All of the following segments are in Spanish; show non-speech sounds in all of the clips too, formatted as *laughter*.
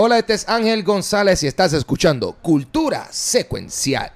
Hola, este es Ángel González y estás escuchando Cultura Secuencial.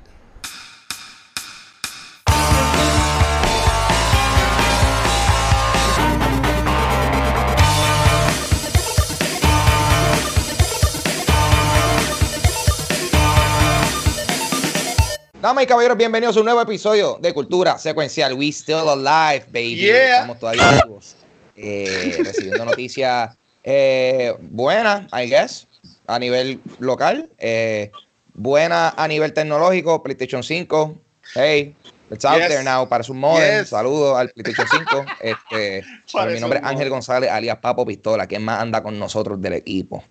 Damas y caballeros, bienvenidos a un nuevo episodio de Cultura Secuencial. We still alive, baby. Yeah. Estamos todavía vivos. Eh, recibiendo noticias eh, buenas, I guess, a nivel local. Eh, buena a nivel tecnológico, PlayStation 5. Hey, it's out Yes. there now para su modem. Yes. Saludos al PlayStation 5. *laughs* Este, mi nombre es Ángel. González, alias Papo Pistola. ¿Quién más anda con nosotros del equipo?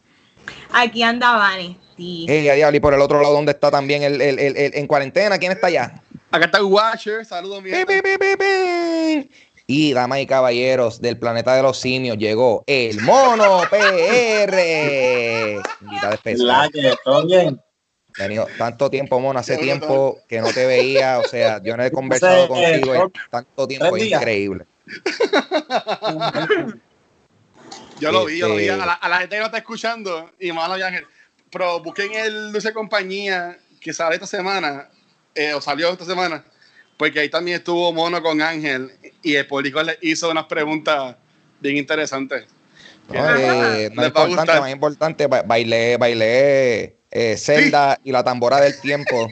Aquí anda Vanesti. Hey, a diablo, y por el otro lado, ¿dónde está también el, el- el- el- en cuarentena? ¿Quién está allá? Acá está el Watcher. Saludos, mi Y damas y caballeros del planeta de los simios llegó el mono PR. Invitada La especial. que todo bien. Venido tanto tiempo, mono, hace tiempo que no te veía. O sea, yo no he *laughs* conversado contigo en tanto tiempo, increíble. Yo lo vi, yo lo vi. A Este- la, a la gente que no está escuchando, y mano y Ángel, pero busquen el Dulce Compañía que sale esta semana, eh, o salió esta semana, porque ahí también estuvo Mono con Ángel y el público le hizo unas preguntas bien interesantes. No, eh, más importante, más importante, ba- bailé, bailé eh, Zelda y la tambora del tiempo.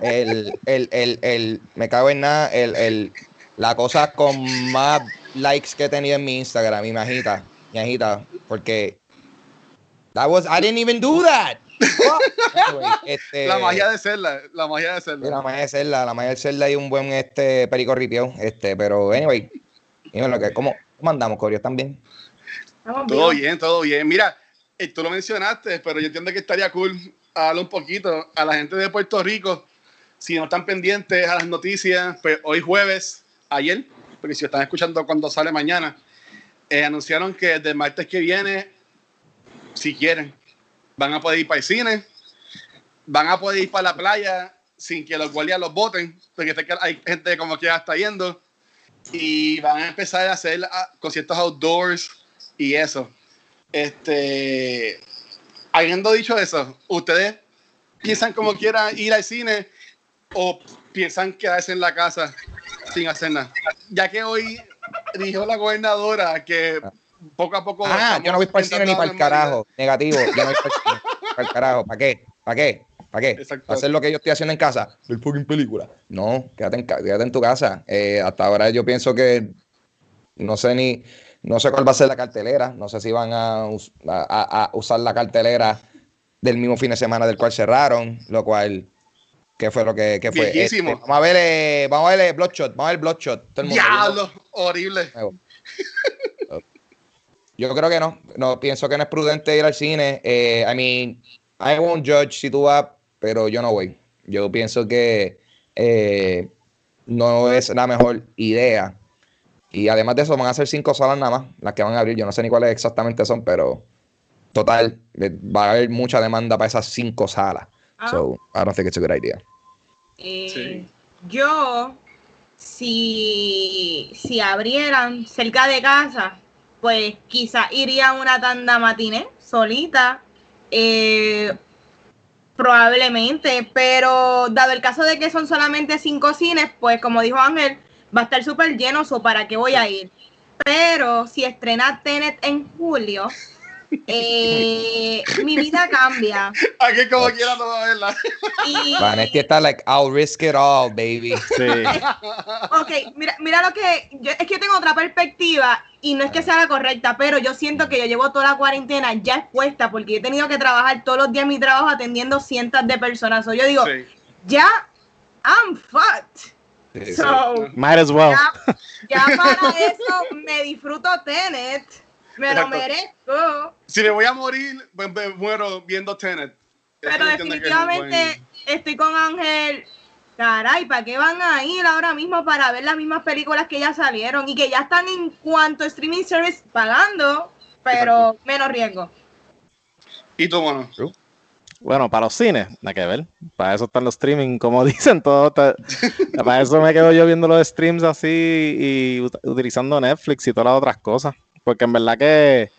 El, el, el, el, me cago en nada, el, el, la cosa con más likes que he tenido en mi Instagram, mi majita, mi majita, porque that was, I didn't even do that. *laughs* Este, La magia de Zelda, la magia de sí, la Zelda. magia de Zelda, la magia de Zelda y un buen este perico ripio, este, pero anyway, dímelo que, ¿cómo, cómo andamos, Corio? ¿Están bien? Estamos Todo bien, todo bien. Mira, eh, tú lo mencionaste, pero yo entiendo que estaría cool hablar un poquito a la gente de Puerto Rico. Si no están pendientes a las noticias, pues hoy jueves, ayer, porque si están escuchando cuando sale mañana, eh, anunciaron que desde el martes que viene, si quieren, van a poder ir para el cine, van a poder ir para la playa sin que los guardias los voten, porque hay gente como que ya está yendo, y van a empezar a hacer ah, conciertos outdoors y eso. Este, habiendo dicho eso, ¿ustedes piensan como quieran ir al cine o piensan quedarse en la casa sin hacer nada? Ya que hoy dijo la gobernadora que poco a poco. Ah, yo no voy para el cine ni para el carajo. Negativo. Yo no voy para el cine. Para el carajo. ¿Para qué? ¿Para qué? ¿Para qué? Exacto. Hacer lo que yo estoy haciendo en casa. El fucking película. No, quédate en, quédate en tu casa. Eh, hasta ahora yo pienso que no sé ni. No sé cuál va a ser la cartelera. No sé si van a, us- a- usar la cartelera del mismo fin de semana del cual cerraron. Lo cual. ¿Qué fue lo que qué fue? Este, vamos a ver, eh, vamos a ver eh, Bloodshot. Vamos a ver Bloodshot. Todo el mundo. Diablo, horrible. Yo creo que no. No, pienso que no es prudente ir al cine. Eh, I mean, I won't judge si tú vas, pero yo no voy. Yo pienso que eh, no es la mejor idea. Y además de eso, van a ser cinco salas nada más, las que van a abrir. Yo no sé ni cuáles exactamente son, pero total, va a haber mucha demanda para esas cinco salas. Ah. So, I don't think it's a good idea. Eh, Sí. Yo, si, si abrieran cerca de casa, pues quizá iría a una tanda matiné solita. eh, probablemente, pero dado el caso de que son solamente cinco cines, pues como dijo Ángel, va a estar súper lleno, para qué voy a ir. Pero si estrena Tenet en julio, eh, mi vida cambia. Aquí como quiera no va a verla. Y, Vanetti está like, I'll risk it all, baby. Sí. Ok, mira, mira lo que. Yo, es que yo tengo otra perspectiva y no es que sea la correcta, pero yo siento que yo llevo toda la cuarentena ya expuesta porque he tenido que trabajar todos los días en mi trabajo atendiendo cientos de personas. So, yo digo, Sí. ya, I'm fucked. Sí. So, Might as well. ya, ya para eso me disfruto Tenet. Me lo merezco. Si me voy a morir, pues me muero viendo Tenet. Pero definitivamente estoy con Ángel. Caray, ¿para qué van a ir ahora mismo para ver las mismas películas que ya salieron y que ya están en cuanto a streaming service pagando, pero menos riesgo? ¿Y tú, mono? Bueno, para los cines, nada que ver. Para eso están los streaming, como *laughs* dicen todos. Para eso me quedo yo viendo los streams así y ut- utilizando Netflix y todas las otras cosas. Porque en verdad que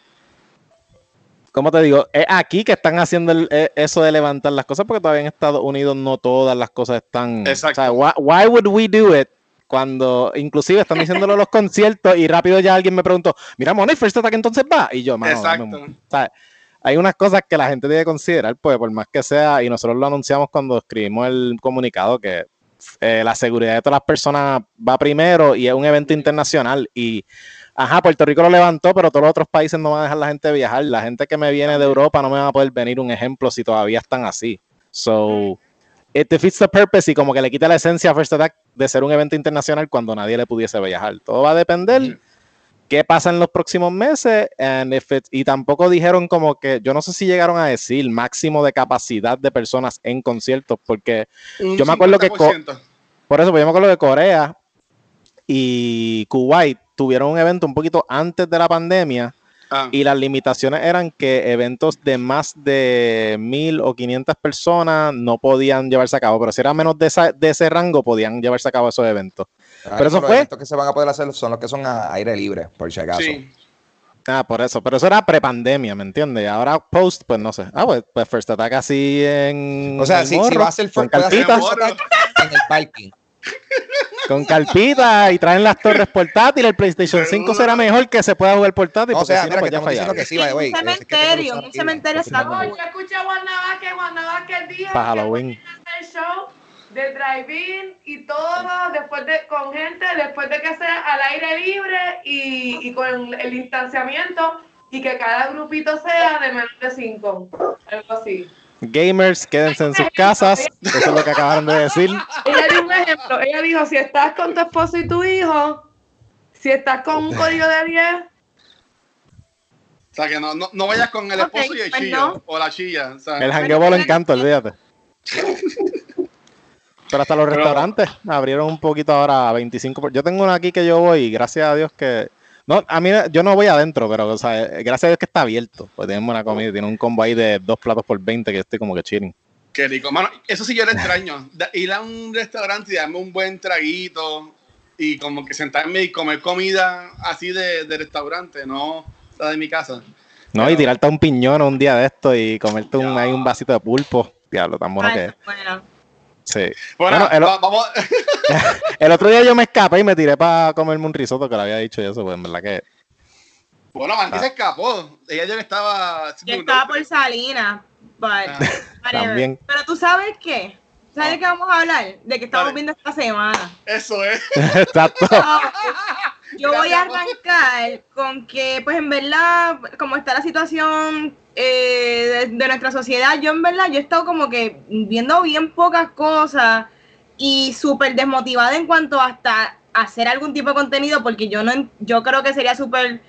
¿cómo te digo? Es aquí que están haciendo el- eh, eso de levantar las cosas porque todavía en Estados Unidos no todas las cosas están... Exacto. O sea, why, why would we do it? Cuando inclusive están diciéndolo los *laughs* conciertos y rápido ya alguien me preguntó, mira, Money First Attack entonces va. Y yo, mano, Exacto. hay unas cosas que la gente debe considerar, pues por más que sea, y nosotros lo anunciamos cuando escribimos el comunicado, que eh, la seguridad de todas las personas va primero y es un evento internacional. Y, ajá, Puerto Rico lo levantó, pero todos los otros países no van a dejar la gente viajar. La gente que me viene de Europa no me va a poder venir un ejemplo si todavía están así. So, it defeats the purpose y como que le quita la esencia a First Attack de ser un evento internacional cuando nadie le pudiese viajar. Todo va a depender Ujú. qué pasa en los próximos meses and if it- y tampoco dijeron como que yo no sé si llegaron a decir máximo de capacidad de personas en conciertos porque Un Yo me acuerdo que co- 50%. por eso pues yo me acuerdo que Corea y Kuwait tuvieron un evento un poquito antes de la pandemia Ah, y las limitaciones eran que eventos de más de mil o 500 personas no podían llevarse a cabo, pero si era menos de, esa- de ese rango podían llevarse a cabo esos eventos. Pero eso los fue- eventos que se van a poder hacer son los que son a aire libre, por si acaso. sí. Ah, por eso, pero eso era prepandemia, ¿me entiendes? Ahora post, pues no sé. Ah, pues, pues First Attack así en. O sea, el si, va a ser. First Attack en el parking. Con carpita y traen las torres *laughs* portátiles. El PlayStation 5 será mejor que se pueda jugar portátil. O porque sea, si no, mira, pues que ya estamos diciendo fallaron. que sí. Un Es que cementerio, un cementerio está No, yo escuché a Juan Vázquez dijo Pa' que Halloween. hacer show de drive-in y todo después de, con gente, después de que sea al aire libre y, y con el distanciamiento y que cada grupito sea de menos de cinco, algo así. Gamers, quédense en sus casas. Eso es lo que acabaron de decir. Ella dio un ejemplo, ella dijo, si estás con tu esposo y tu hijo, si estás con un código de 10, O sea, que no, no, no vayas con el esposo y el pues chillo. no. O la chilla. O sea, El jangueo por encanto, olvídate. Pero hasta los Pero- restaurantes abrieron un poquito ahora a 25. por- Yo tengo uno aquí que yo voy y gracias a Dios que. No, a mí yo no voy adentro, pero o sea, gracias a Dios que está abierto. Pues tenemos una comida, tiene un combo ahí de dos platos por 20 que estoy como que chilling. Qué rico. Mano, eso sí yo lo extraño. Ir a un restaurante y darme un buen traguito y como que sentarme y comer comida así de, de restaurante, no la de mi casa. No, y tirarte un piñón un día de esto y comerte un, ahí un vasito de pulpo. Diablo, tan bueno Ay, que es. bueno. Sí. Bueno, Bueno, el- va- vamos. *laughs* El otro día yo me escapé y me tiré para comerme un risotto que le había dicho y eso, pues en verdad que. Bueno, Mandy Ah. se escapó. Ella ya estaba. Yo estaba por Salinas, but Ah. whatever. También. Pero tú sabes qué? ¿Sabes Ah. de qué vamos a hablar? De que estamos Dale. viendo esta semana. Eso es. *laughs* Exacto. *laughs* Yo voy a arrancar con que, pues en verdad, como está la situación eh, de, de nuestra sociedad, yo en verdad, yo he estado como que viendo bien pocas cosas y súper desmotivada en cuanto hasta hacer algún tipo de contenido, porque yo no, yo creo que sería súper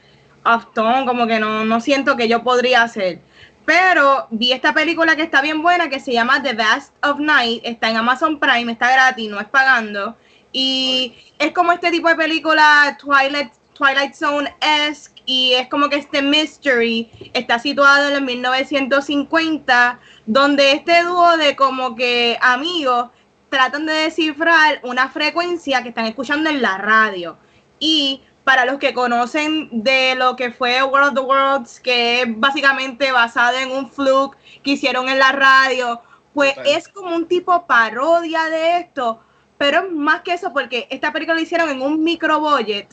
off tone, como que no, no siento que yo podría hacer. Pero vi esta película que está bien buena, que se llama The Vast of Night, está en Amazon Prime, está gratis, no es pagando. Y es como este tipo de película Twilight, Twilight Zone-esque y es como que este mystery está situado en el 1950, donde este dúo de como que amigos tratan de descifrar una frecuencia que están escuchando en la radio. Y para los que conocen de lo que fue World of the Worlds, que es básicamente basado en un fluke que hicieron en la radio, pues es como un tipo parodia de esto, pero más que eso porque esta película la hicieron en un micro budget,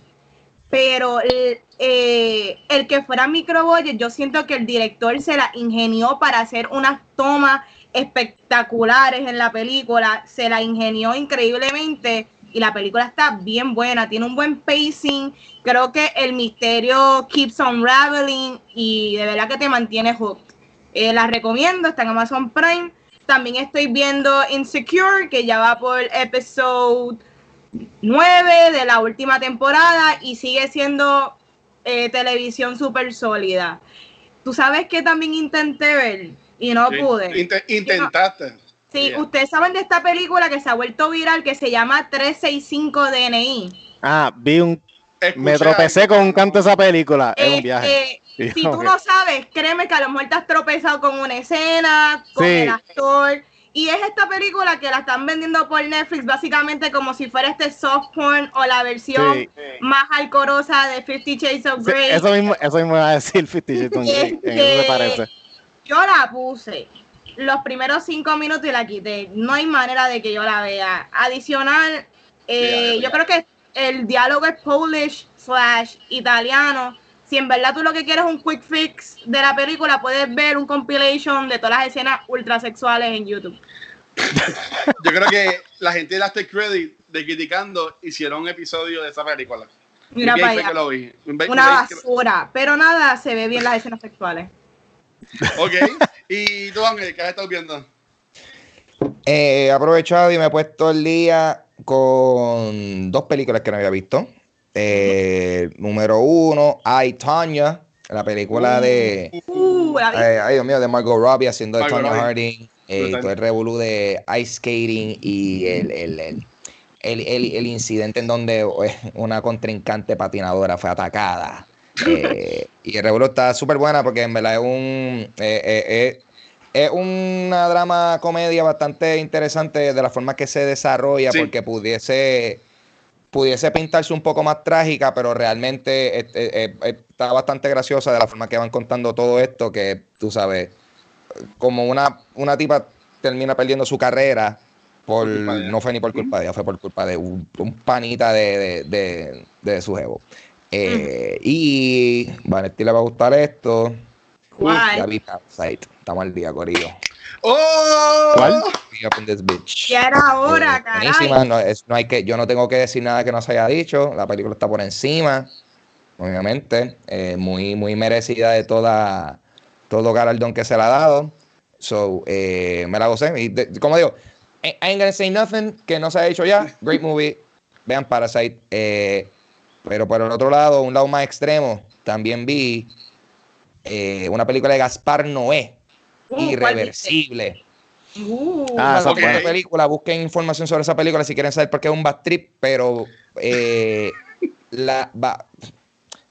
pero el, eh, el que fuera micro budget, yo siento que el director se la ingenió para hacer unas tomas espectaculares en la película, se la ingenió increíblemente y la película está bien buena, tiene un buen pacing, creo que el misterio keeps unraveling y de verdad que te mantiene hooked. Eh, la recomiendo, está en Amazon Prime. También estoy viendo Insecure, que ya va por episodio 9 de la última temporada y sigue siendo eh, televisión súper sólida. Tú sabes que también intenté ver y no Sí. pude. Inte- intentaste. Sí, Yeah. ustedes saben de esta película que se ha vuelto viral que se llama 365 DNI. Ah, vi un. Escuché Me tropecé algo, con un canto de esa película. Es un viaje. Este, Y si tú que- no sabes, créeme que a lo mejor te has tropezado con una escena, con Sí. el actor, Y es esta película que la están vendiendo por Netflix básicamente como si fuera este soft porn o la versión Sí. más alcorosa de Fifty Shades of Sí, Grey. eso mismo, eso mismo iba a decir Fifty Shades of Grey, me parece. Yo la puse los primeros cinco minutos y la quité. No hay manera de que yo la vea. Adicional, eh, yo creo que el diálogo es Polish slash italiano. Si en verdad tú lo que quieres es un quick fix de la película, puedes ver un compilation de todas las escenas ultrasexuales en YouTube. *laughs* Yo creo que la gente de After Credit de Criticando hicieron un episodio de esa película. Mira para allá. lo vi. Una basura, pero nada, se ve bien las escenas sexuales. *laughs* Ok. ¿Y tú, Ángel, qué has estado viendo? Eh, he aprovechado y me he puesto el día con dos películas que no había visto. Eh, número uno, I, Tonya, la película de, Uh, eh, ay Dios mío, de Margot Robbie haciendo de Robbie. Harding, eh, todo el revolú de ice skating y el, el, el, el, el- el incidente en donde eh, una contrincante patinadora fue atacada. Eh, y el revolú está súper buena porque en verdad es un... eh, eh, eh, es una drama comedia bastante interesante de la forma que se desarrolla, Sí. porque pudiese, pudiese pintarse un poco más trágica, pero realmente eh, eh, eh, está bastante graciosa de la forma que van contando todo esto, que tú sabes, como una, una tipa termina perdiendo su carrera, por, no fue ni por culpa de ella, fue por culpa de un, un panita de, de, de- de su jevo. Eh, Y Vanetti le va a gustar esto. ¿Cuál? Ya vi Parasite. Estamos al día, Corillo. ¡Oh! ¿Cuál? We up in this bitch. Ya era hora, Eh, caray. buenísima, no, es- no hay que, yo no tengo que decir nada que no se haya dicho. La película está por encima, obviamente. eh, muy, muy merecida de toda, todo galardón que se le ha dado. So, eh, me la gocé. Y de- como digo, I ain't gonna say nothing que no se ha dicho ya. Great movie. Vean Parasite. Eh, pero por el otro lado, un lado más extremo, también vi eh, una película de Gaspar Noé, Uh, ¿cuál Irreversible. viste? Uh, Ah, esa Ok. Buena película, busquen información sobre esa película si quieren saber por qué es un bad trip, pero eh, *laughs* la, va-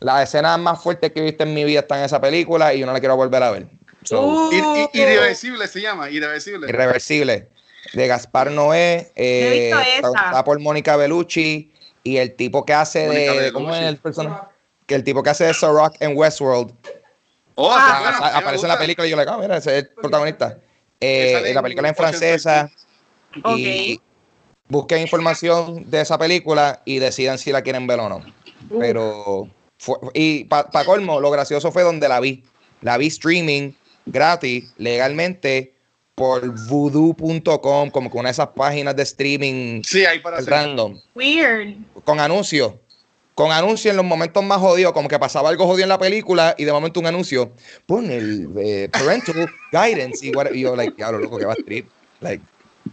las escenas más fuertes que he visto en mi vida están en esa película y yo no la quiero volver a ver. So, Uh. Ir- ir- irreversible se llama, irreversible. Irreversible. De Gaspar Noé, eh, está por Mónica Bellucci y el tipo que hace de. Bellucci. ¿Cómo es el personaje? Que el tipo que hace de Rock en Westworld Oh, Ah, a- bueno, a- aparece en la película y yo le digo, ah, mira, ese es el protagonista. Eh, de la película en francesa. Y busquen información de esa película y decidan si la quieren ver o no. Pero, fue- y para colmo, lo gracioso fue donde la vi. La vi streaming gratis, legalmente, por voodoo.com, como de esas páginas de streaming Sí, ahí para hacer. random, Weird. con anuncios. Con anuncios en los momentos más jodidos, como que pasaba algo jodido en la película y de momento un anuncio. Pon el eh, parental *laughs* guidance y, what- y yo, like, diablo, loco, que va a strip. Like,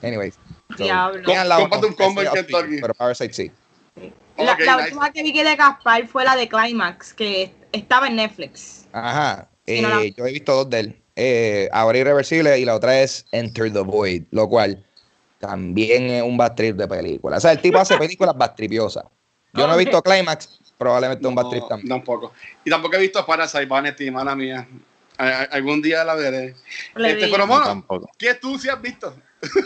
anyways. So, Diablo. Cómprate un combo en Kentucky. Pero Parasite sí. La, Ok, la nice. última que vi que de Gaspar fue la de Climax, que estaba en Netflix. Ajá. Sí, no la- Eh, Yo he visto dos de él. Eh, Ahora Irreversible y la otra es Enter the Void, lo cual también es un bad trip de película. O sea, el tipo hace películas bad tripiosas. Yo no he visto Climax, probablemente un No, también. tampoco. Y tampoco he visto Parasite, Vanetti, mala mía. Algún día la veré. Le Este, pero mono, tampoco. ¿qué tú sí has visto?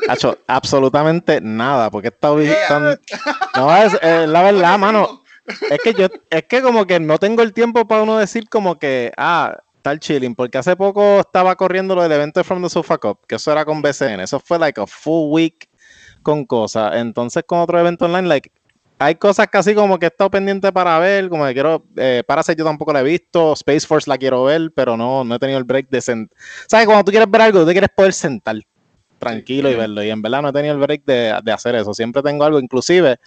Hacho, absolutamente nada, porque he estado *laughs* visitando. No, es la verdad, mano. Es que yo, es que como que no tengo el tiempo para uno decir como que, ah, tal chilling, porque hace poco estaba corriendo lo del evento de From the Sofa Cup, que eso era con BCN, eso fue like a full week con cosas. Entonces con otro evento online, like, hay cosas casi como que he estado pendiente para ver, como que quiero, eh, Parasite yo tampoco la he visto, Space Force la quiero ver, pero no, no he tenido el break de sentar. ¿Sabes? Cuando tú quieres ver algo, tú te quieres poder sentar tranquilo y verlo, y en verdad no he tenido el break de, de hacer eso, siempre tengo algo, inclusive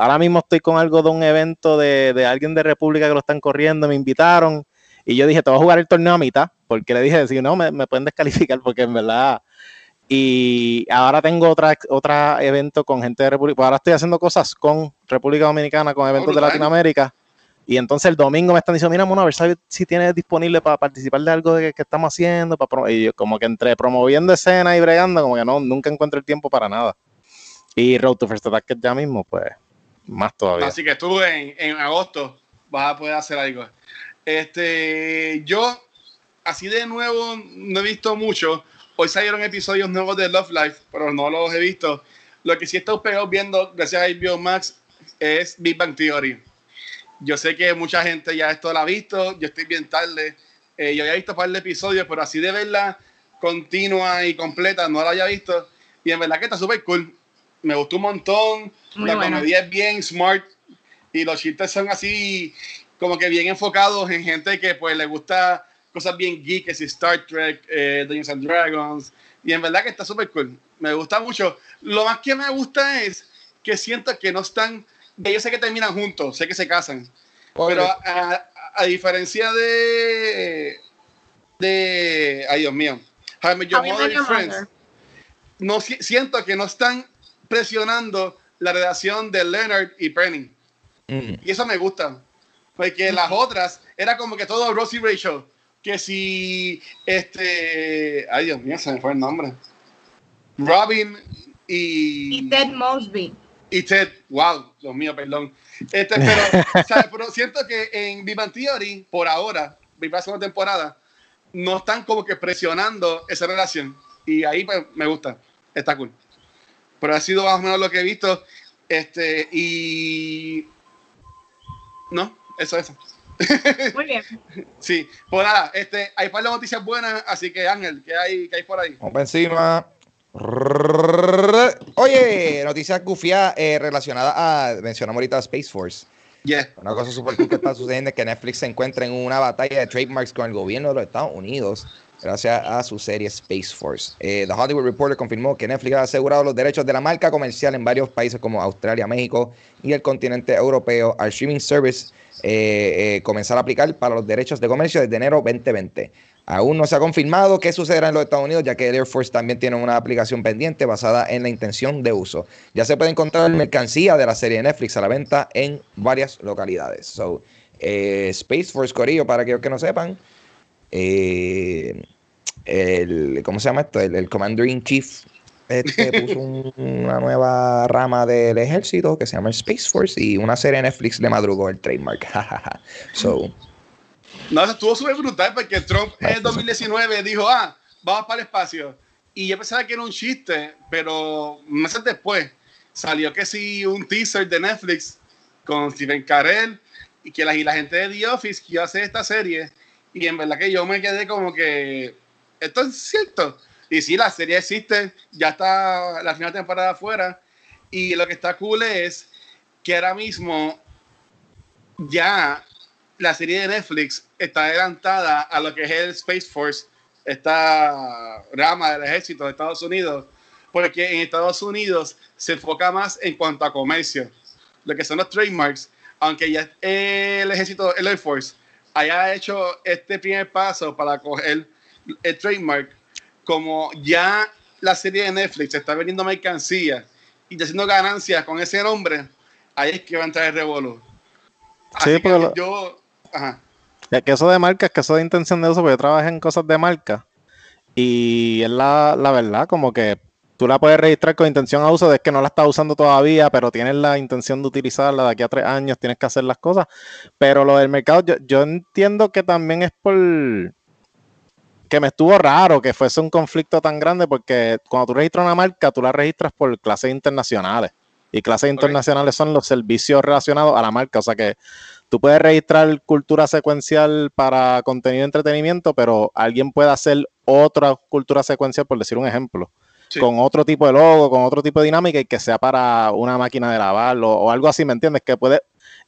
Ahora mismo estoy con algo de un evento de, de alguien de República que lo están corriendo, me invitaron y yo dije, te voy a jugar el torneo a mitad, porque le dije, si no, me, me pueden descalificar, porque en verdad... Y ahora tengo otra, otra evento con gente de República, pues ahora estoy haciendo cosas con República Dominicana, con eventos de. Latinoamérica. Y entonces el domingo me están diciendo, mira, Mono, a ver si- tienes disponible para participar de algo de que, que estamos haciendo. Para pro-". y yo como que entre promoviendo escena y bregando, como que no, nunca encuentro el tiempo para nada. Y Road to First Attack ya mismo, pues, más todavía. Así que tú en, en agosto vas a poder hacer algo. Este, yo así de nuevo no he visto mucho. Hoy salieron episodios nuevos de Love Life, pero no los he visto. Lo que sí estoy pegado viendo, gracias a HBO Max, es Big Bang Theory. Yo sé que mucha gente ya esto la ha visto, yo estoy bien tarde. Eh, yo había visto un par de episodios, pero así de verla continua y completa no la había visto. Y en verdad que está súper cool. Me gustó un montón. Muy la buena. comedia es bien smart y los chistes son así como que bien enfocados en gente que pues le gusta cosas bien geeks y Star Trek, eh, Dungeons and Dragons. Y en verdad que está súper cool. Me gusta mucho. Lo más que me gusta es que siento que no están. Yo sé que terminan juntos, sé que se casan. Pero a, a- a diferencia de. de. Ay, Dios mío. How I Met Your How I Met Mother y Your Friends, Mother. No, si- siento que no están presionando la relación de Leonard y Penny. Mm. Y eso me gusta. Porque las otras era como que todo Rosie Rachel. Que si este. Ay, Dios mío, se me fue el nombre. Robin y. Y Ted Mosby. y Ted. Wow, Dios mío, perdón. Este, pero, ¿sabes? pero siento que en Bang Theory, por ahora, la segunda temporada, no están como que presionando esa relación. Y ahí pues, me gusta. Está cool. Pero ha sido más o menos lo que he visto. Este, y. No, eso, eso. *laughs* Muy bien. Sí, pues nada, este, hay par de noticias buenas, así que Ángel, ¿qué hay, qué hay por ahí? Vamos para encima. Oye, noticias gufias eh, relacionadas a. Mencionamos ahorita Space Force. Yeah. Una cosa súper cool que está sucediendo es que Netflix se encuentra en una batalla de trademarks con el gobierno de los Estados Unidos gracias a su serie Space Force. Eh, The Hollywood Reporter confirmó que Netflix ha asegurado los derechos de la marca comercial en varios países como Australia, México y el continente europeo al streaming service eh, eh, comenzar a aplicar para los derechos de comercio desde enero 2020. Aún no se ha confirmado qué sucederá en los Estados Unidos, ya que el Air Force también tiene una aplicación pendiente basada en la intención de uso. Ya se puede encontrar mercancía de la serie de Netflix a la venta en varias localidades. So, eh, Space Force Corillo, para aquellos que no sepan, ¿cómo se llama esto? El Commander in Chief este, puso un- una nueva rama del ejército que se llama Space Force y una serie de Netflix le madrugó el trademark. *laughs* so, No, eso estuvo súper brutal porque Trump en el 2019 dijo, ah, vamos para el espacio. Y yo pensaba que era un chiste, pero meses después salió que sí un teaser de Netflix con Steven Carell y que la, y la gente de The Office que iba a hacer esta serie. Y en verdad que yo me quedé como que, esto es cierto. Y sí, la serie existe, ya está la final temporada afuera. Y lo que está cool es que ahora mismo ya la serie de Netflix está adelantada a lo que es el Space Force, esta rama del ejército de Estados Unidos, porque en Estados Unidos se enfoca más en cuanto a comercio, lo que son los trademarks, aunque ya el ejército, el Air Force, haya hecho este primer paso para coger el trademark, como ya la serie de Netflix está vendiendo mercancía y está haciendo ganancias con ese nombre, ahí es que va a entrar el revolú. Sí, que lo- yo, ajá. Es que eso de marca, es que eso de intención de uso, porque yo trabajé en cosas de marca. Y es la, la verdad, como que tú la puedes registrar con intención a uso, de que no la estás usando todavía, pero tienes la intención de utilizarla de aquí a tres años, tienes que hacer las cosas. Pero lo del mercado, yo, yo entiendo que también es por que me estuvo raro que fuese un conflicto tan grande, porque cuando tú registras una marca, tú la registras por clases internacionales. Y clases internacionales son los servicios relacionados a la marca. O sea que tú puedes registrar cultura secuencial para contenido de entretenimiento, pero alguien puede hacer otra cultura secuencial, por decir un ejemplo, Sí. con otro tipo de logo, con otro tipo de dinámica y que sea para una máquina de lavar o, o algo así, ¿me entiendes? Que puede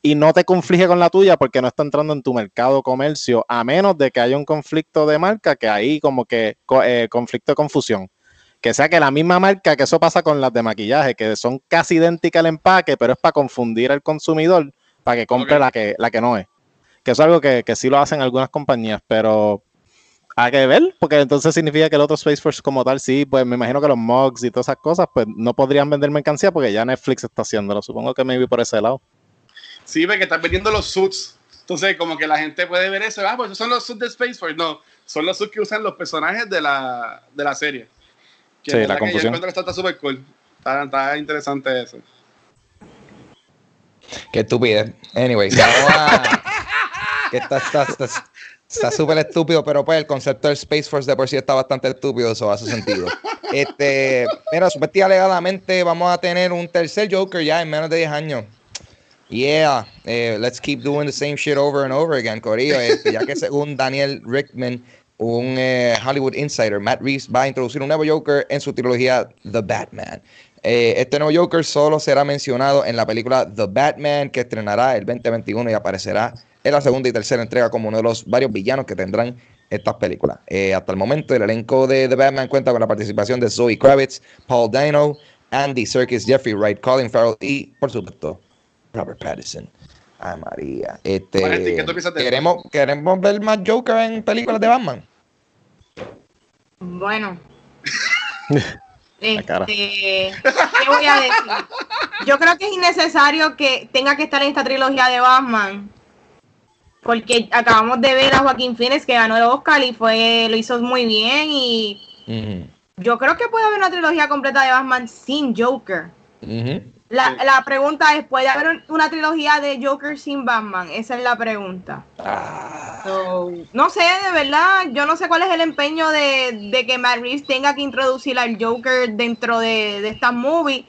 y no te conflige con la tuya porque no está entrando en tu mercado o comercio, a menos de que haya un conflicto de marca, que ahí como que eh, conflicto de confusión. Que sea que la misma marca, que eso pasa con las de maquillaje, que son casi idénticas al empaque, pero es para confundir al consumidor, para que compre la, que, la que no es. Que eso es algo que, que sí lo hacen algunas compañías, pero hay que ver, porque entonces significa que el otro Space Force como tal, sí, pues me imagino que los mugs y todas esas cosas, pues no podrían vender mercancía porque ya Netflix está haciéndolo. Supongo que me vi por ese lado. Sí, porque están vendiendo los suits. Entonces, como que la gente puede ver eso. Ah, pues esos son los suits de Space Force. No, son los suits que usan los personajes de la, de la serie. Que Sí, la verdad que yo confusión. encuentro que está súper cool. Está, está interesante eso. Qué estupidez. Anyway, *laughs* que está, está, está- Está súper estúpido, pero pues el concepto del Space Force de por sí está bastante estúpido, eso hace sentido. Este, mira, supuestamente alegadamente vamos a tener un tercer Joker ya en menos de 10 años. Yeah, eh, let's keep doing the same shit over and over again, Corillo. Este, ya que según *laughs* Daniel Rickman, un eh, Hollywood insider, Matt Reeves va a introducir un nuevo Joker en su trilogía The Batman. Eh, este nuevo Joker solo será mencionado en la película The Batman, que estrenará el 2021 y aparecerá en la segunda y tercera entrega como uno de los varios villanos que tendrán estas películas. Hasta el momento, el elenco de The Batman cuenta con la participación de Zoe Kravitz, Paul Dano, Andy Serkis, Jeffrey Wright, Colin Farrell y, por supuesto, Robert Pattinson. Ay, María. Este, Vanetti, ¿qué tú piensas de esto? queremos, queremos ver más Joker en películas de Batman. Bueno. *laughs* La cara. Este, ¿Qué voy a decir? Yo creo que es innecesario que tenga que estar en esta trilogía de Batman. Porque acabamos de ver a Joaquín Phoenix que ganó el Oscar y fue, lo hizo muy bien. Y yo creo que puede haber una trilogía completa de Batman sin Joker. ujú. La, la pregunta es, ¿puede haber una trilogía de Joker sin Batman? Esa es la pregunta. Ah, So, no sé, de verdad, yo no sé cuál es el empeño de, de que Matt Reeves tenga que introducir al Joker dentro de, de esta movie.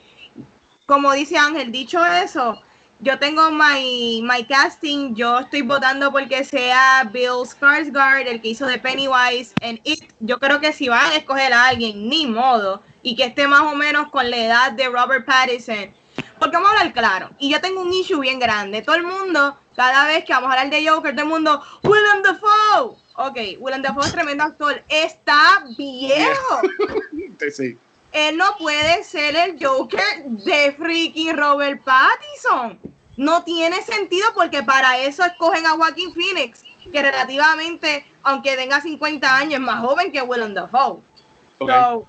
Como dice Ángel, dicho eso, yo tengo my, my casting, yo estoy votando porque sea Bill Skarsgård, el que hizo de Pennywise en It. Yo creo que si van a escoger a alguien, ni modo, y que esté más o menos con la edad de Robert Pattinson. Porque vamos a hablar claro, y yo tengo un issue bien grande. Todo el mundo, cada vez que vamos a hablar de Joker, todo el mundo, Willem Dafoe. Ok, Willem Dafoe es tremendo actor. Está viejo. Sí, sí. Él no puede ser el Joker de freaking Robert Pattinson. No tiene sentido porque para eso escogen a Joaquin Phoenix, que relativamente, aunque tenga 50 años, es más joven que Willem Dafoe. Ok. So,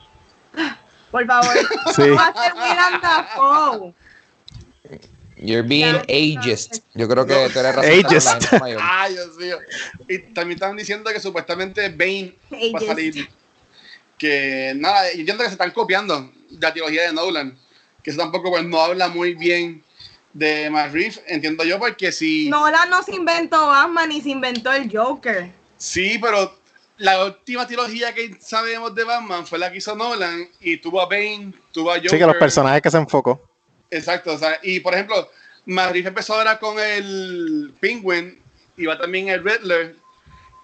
por favor, Sí. no va a ser Willem Dafoe. You're being ageist. Yo creo que No. tú eres Ageist. *laughs* Ay, Dios mío. Y también estaban diciendo que supuestamente Bane va a salir. Que nada, yo entiendo que se están copiando de la trilogía de Nolan. Que eso tampoco pues, no habla muy bien de Matt Reeves, entiendo yo, porque si. Nolan no se inventó Batman ni se inventó el Joker. Sí, pero la última trilogía que sabemos de Batman fue la que hizo Nolan y tuvo a Bane, tuvo a Joker. Sí, que los personajes que se enfocó. Exacto, o sea, y por ejemplo, Madrid empezó ahora con el Penguin y va también el Riddler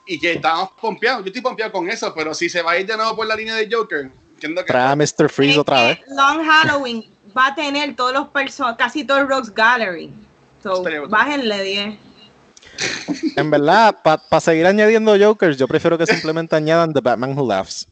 y que estábamos pompeados. Yo estoy pompeado con eso, pero si se va a ir de nuevo por la línea de Joker, entiendo que Trae a Mr. Freeze otra vez. Long Halloween va a tener todos los personajes, casi todo el Rocks Gallery. So, bájenle 10. En verdad, para seguir añadiendo Jokers, yo prefiero que simplemente añadan The Batman Who Laughs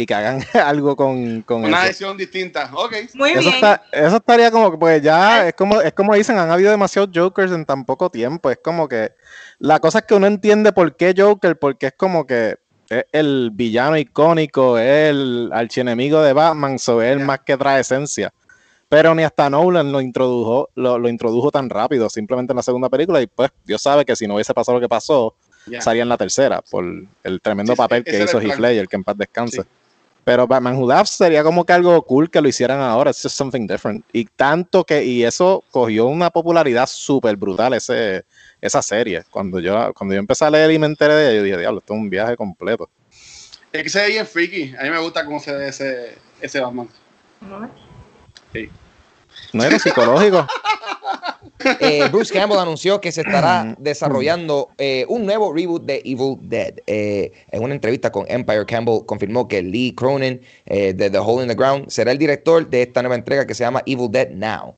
y que hagan *laughs* algo con, con una eso. decisión distinta. Ok, Muy Eso, bien. está- eso estaría como que, pues ya, es como, es como dicen, han habido demasiados Jokers en tan poco tiempo. Es como que la cosa es que uno entiende por qué Joker, porque es como que es el villano icónico, es el archienemigo de Batman, so es el más que trae esencia. Pero ni hasta Nolan lo introdujo, lo, lo introdujo tan rápido, simplemente en la segunda película, y pues Dios sabe que si no hubiese pasado lo que pasó, salía en la tercera, por el tremendo Sí, papel que hizo Heath. Ledger, que en paz descanse. Sí. Pero Batman Who Laughs sería como que algo cool que lo hicieran ahora. It's just something different. Y tanto que, y eso cogió una popularidad súper brutal ese, esa serie. Cuando yo, cuando yo empecé a leer y me enteré de ella, yo dije, diablo, esto es un viaje completo. Es que se ve bien freaky. A mí me gusta cómo se ve ese, ese Batman. Sí. No era psicológico. *laughs* Eh, Bruce Campbell anunció que se estará Mm. desarrollando eh, un nuevo reboot de Evil Dead. Eh, en una entrevista con Empire, Campbell confirmó que Lee Cronin de The Hole in the Ground será el director de esta nueva entrega que se llama Evil Dead Now.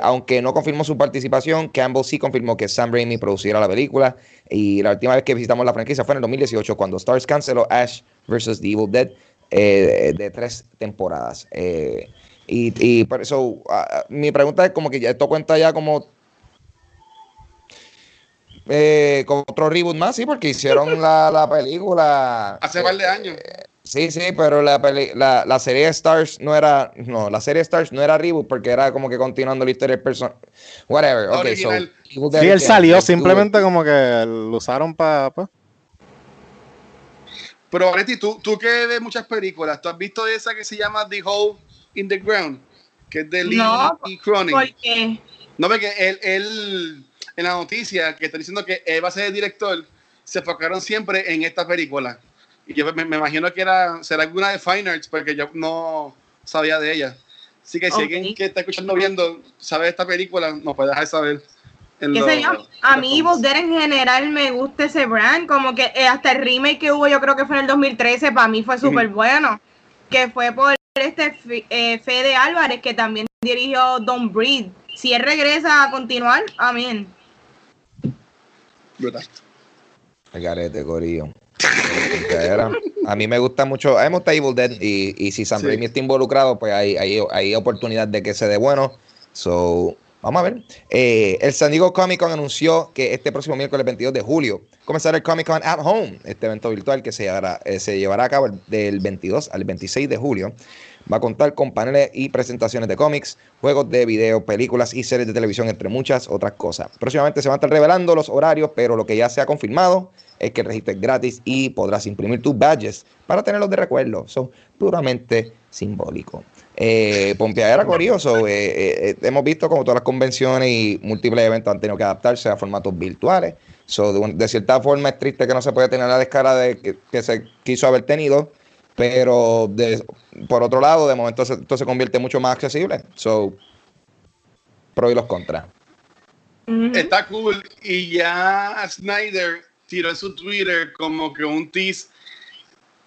Aunque no confirmó su participación, Campbell sí confirmó que Sam Raimi producirá la película. Y la última vez que visitamos la franquicia fue en el 2018 cuando Stars canceló Ash vs. The Evil Dead de, de tres temporadas. Eh, y, y por eso ah, mi pregunta es como que ya esto cuenta ya como eh, con otro reboot más, sí, porque hicieron la, la película. Hace par de años. Sí, sí, pero la, peli- la, la serie Stars no era. No, la serie Stars no era reboot porque era como que continuando la historia del personaje. Whatever. La Ok, so. Sí, él salió simplemente como que lo usaron para. Pero, Vanetti, tú, tú que ves muchas películas, ¿tú has visto esa que se llama The Hole in the Ground? Que es de Lee No, y Cronin. Porque No, porque él, él, en la noticia que está diciendo que él va a ser el director se enfocaron siempre en esta película. Y yo me, me imagino que era, será alguna de Fine Arts, porque yo no sabía de ella. Así que si alguien que está escuchando viendo sabe de esta película, nos puede dejar saber. ¿Qué sé yo? A mí comments. Dead en general me gusta ese brand, como que eh, hasta el remake que hubo, yo creo que fue en el 2013, para mí fue súper bueno, que fue por este Fe- eh, Fede Álvarez, que también dirigió Don't Breathe. Si él regresa a continuar, amén. Brutal. Garete, Corillo. A mí me gusta mucho, a mí me gusta Evil Dead y, y si Sam Sí. Raimi está involucrado, pues hay, hay, hay oportunidad de que se dé bueno. So, vamos a ver. Eh, el San Diego Comic Con anunció que este próximo miércoles 22 de julio comenzará el Comic Con at Home, este evento virtual que se llevará, eh, se llevará a cabo del 22 al 26 de julio. Va a contar con paneles y presentaciones de cómics, juegos de video, películas y series de televisión, entre muchas otras cosas. Próximamente se van a estar revelando los horarios, pero lo que ya se ha confirmado es que el registro es gratis y podrás imprimir tus badges para tenerlos de recuerdo. Son puramente simbólicos. Eh, Pompeadera Curioso, eh, eh, eh, hemos visto como todas las convenciones y múltiples eventos han tenido que adaptarse a formatos virtuales. So, de, un- de cierta forma es triste que no se puede tener la descara de que, que se quiso haber tenido, pero de- por otro lado, de momento se- esto se convierte mucho más accesible. So, pro y los contras. Está cool. Y ya Snyder tiró en su Twitter como que un tease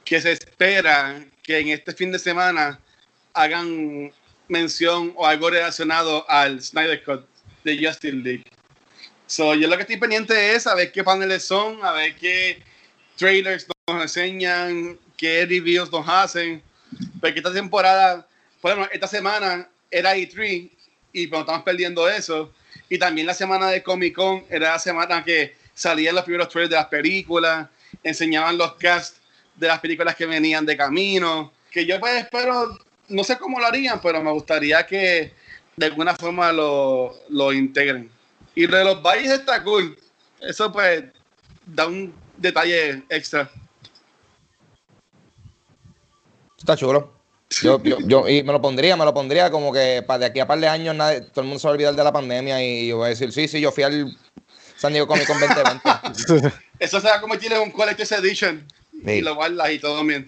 que se espera que en este fin de semana hagan mención o algo relacionado al Snyder Cut de Justice League. So, yo lo que estoy pendiente es a ver qué paneles son, a ver qué trailers nos enseñan, qué reviews nos hacen. Porque esta temporada, por ejemplo, esta semana era E3 y pues, estamos perdiendo eso. Y también la semana de Comic Con era la semana que salían los primeros trailers de las películas, enseñaban los casts de las películas que venían de camino. Que yo pues espero, no sé cómo lo harían, pero me gustaría que de alguna forma lo, lo integren. Y lo de los valles está cool. Eso pues da un detalle extra. Está chulo. Yo, yo, yo- y me lo pondría, me lo pondría como que para de aquí a par de años nadie- todo el mundo se va a olvidar de la pandemia y yo voy a decir, sí, sí, yo fui al San Diego Comic Con 2020. *laughs* Eso se va a convertir en un Collector's Edition. Sí. Y lo guardas y todo bien.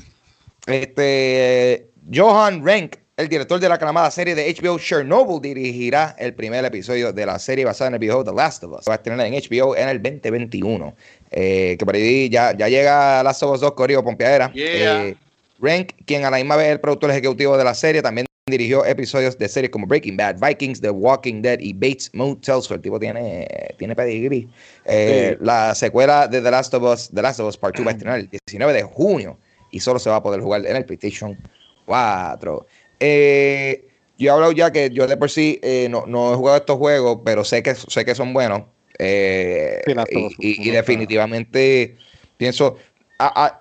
Este, Johan Renck, el director de la aclamada serie de HBO Chernobyl, dirigirá el primer episodio de la serie basada en el videojuego The Last of Us. Va a estrenar en HBO en el 2021. Eh, que por ahí ya, ya llega Last of Us 2, Corio Pompeadera. Yeah. Eh, Renck, quien a la misma vez es el productor ejecutivo de la serie, también dirigió episodios de series como Breaking Bad, Vikings, The Walking Dead y Bates Motel. El tipo tiene, tiene pedigrí. Eh, Sí. La secuela de The Last of Us, The Last of Us Part 2 va a estrenar el 19 de junio y solo se va a poder jugar en el PlayStation 4. Eh, yo he hablado ya que yo de por sí eh, no, no he jugado estos juegos, pero sé que, sé que son buenos. Eh, y, definitivamente pienso,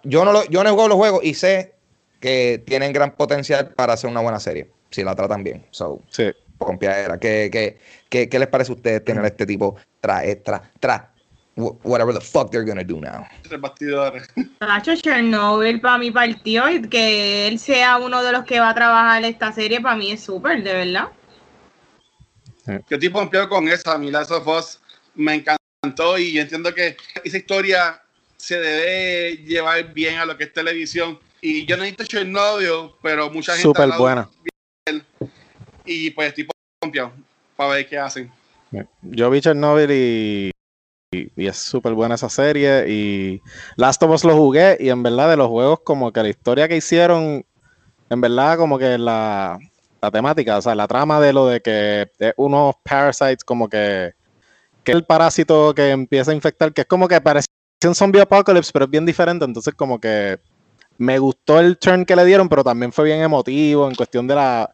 yo, no lo, yo no he jugado los juegos y sé que tienen gran potencial para hacer una buena serie, si la tratan bien. So, Sí. Pompeadera, ¿qué, qué, qué, qué les parece a ustedes tener este tipo tras, tras, tras, wh- whatever the fuck they're gonna do now? Nacho Chernobyl para mí partió y que él sea uno de los que va a trabajar esta serie para mí es súper, de verdad. Yo estoy pompeado con esa. A mí Last of Us me encantó y entiendo que esa historia se debe llevar bien a lo que es televisión. Y yo no he visto Chernobyl, pero mucha gente Súper buena. bien. Y pues estoy pompeado para ver qué hacen. Yo vi Chernobyl y, y, es súper buena esa serie. Y Last of Us lo jugué y en verdad de los juegos como que la historia que hicieron, en verdad como que la, la temática, o sea, la trama de lo de que unos parasites como que, que el parásito que empieza a infectar, que es como que parece un zombie apocalypse, pero es bien diferente. Entonces como que me gustó el turn que le dieron, pero también fue bien emotivo en cuestión de la,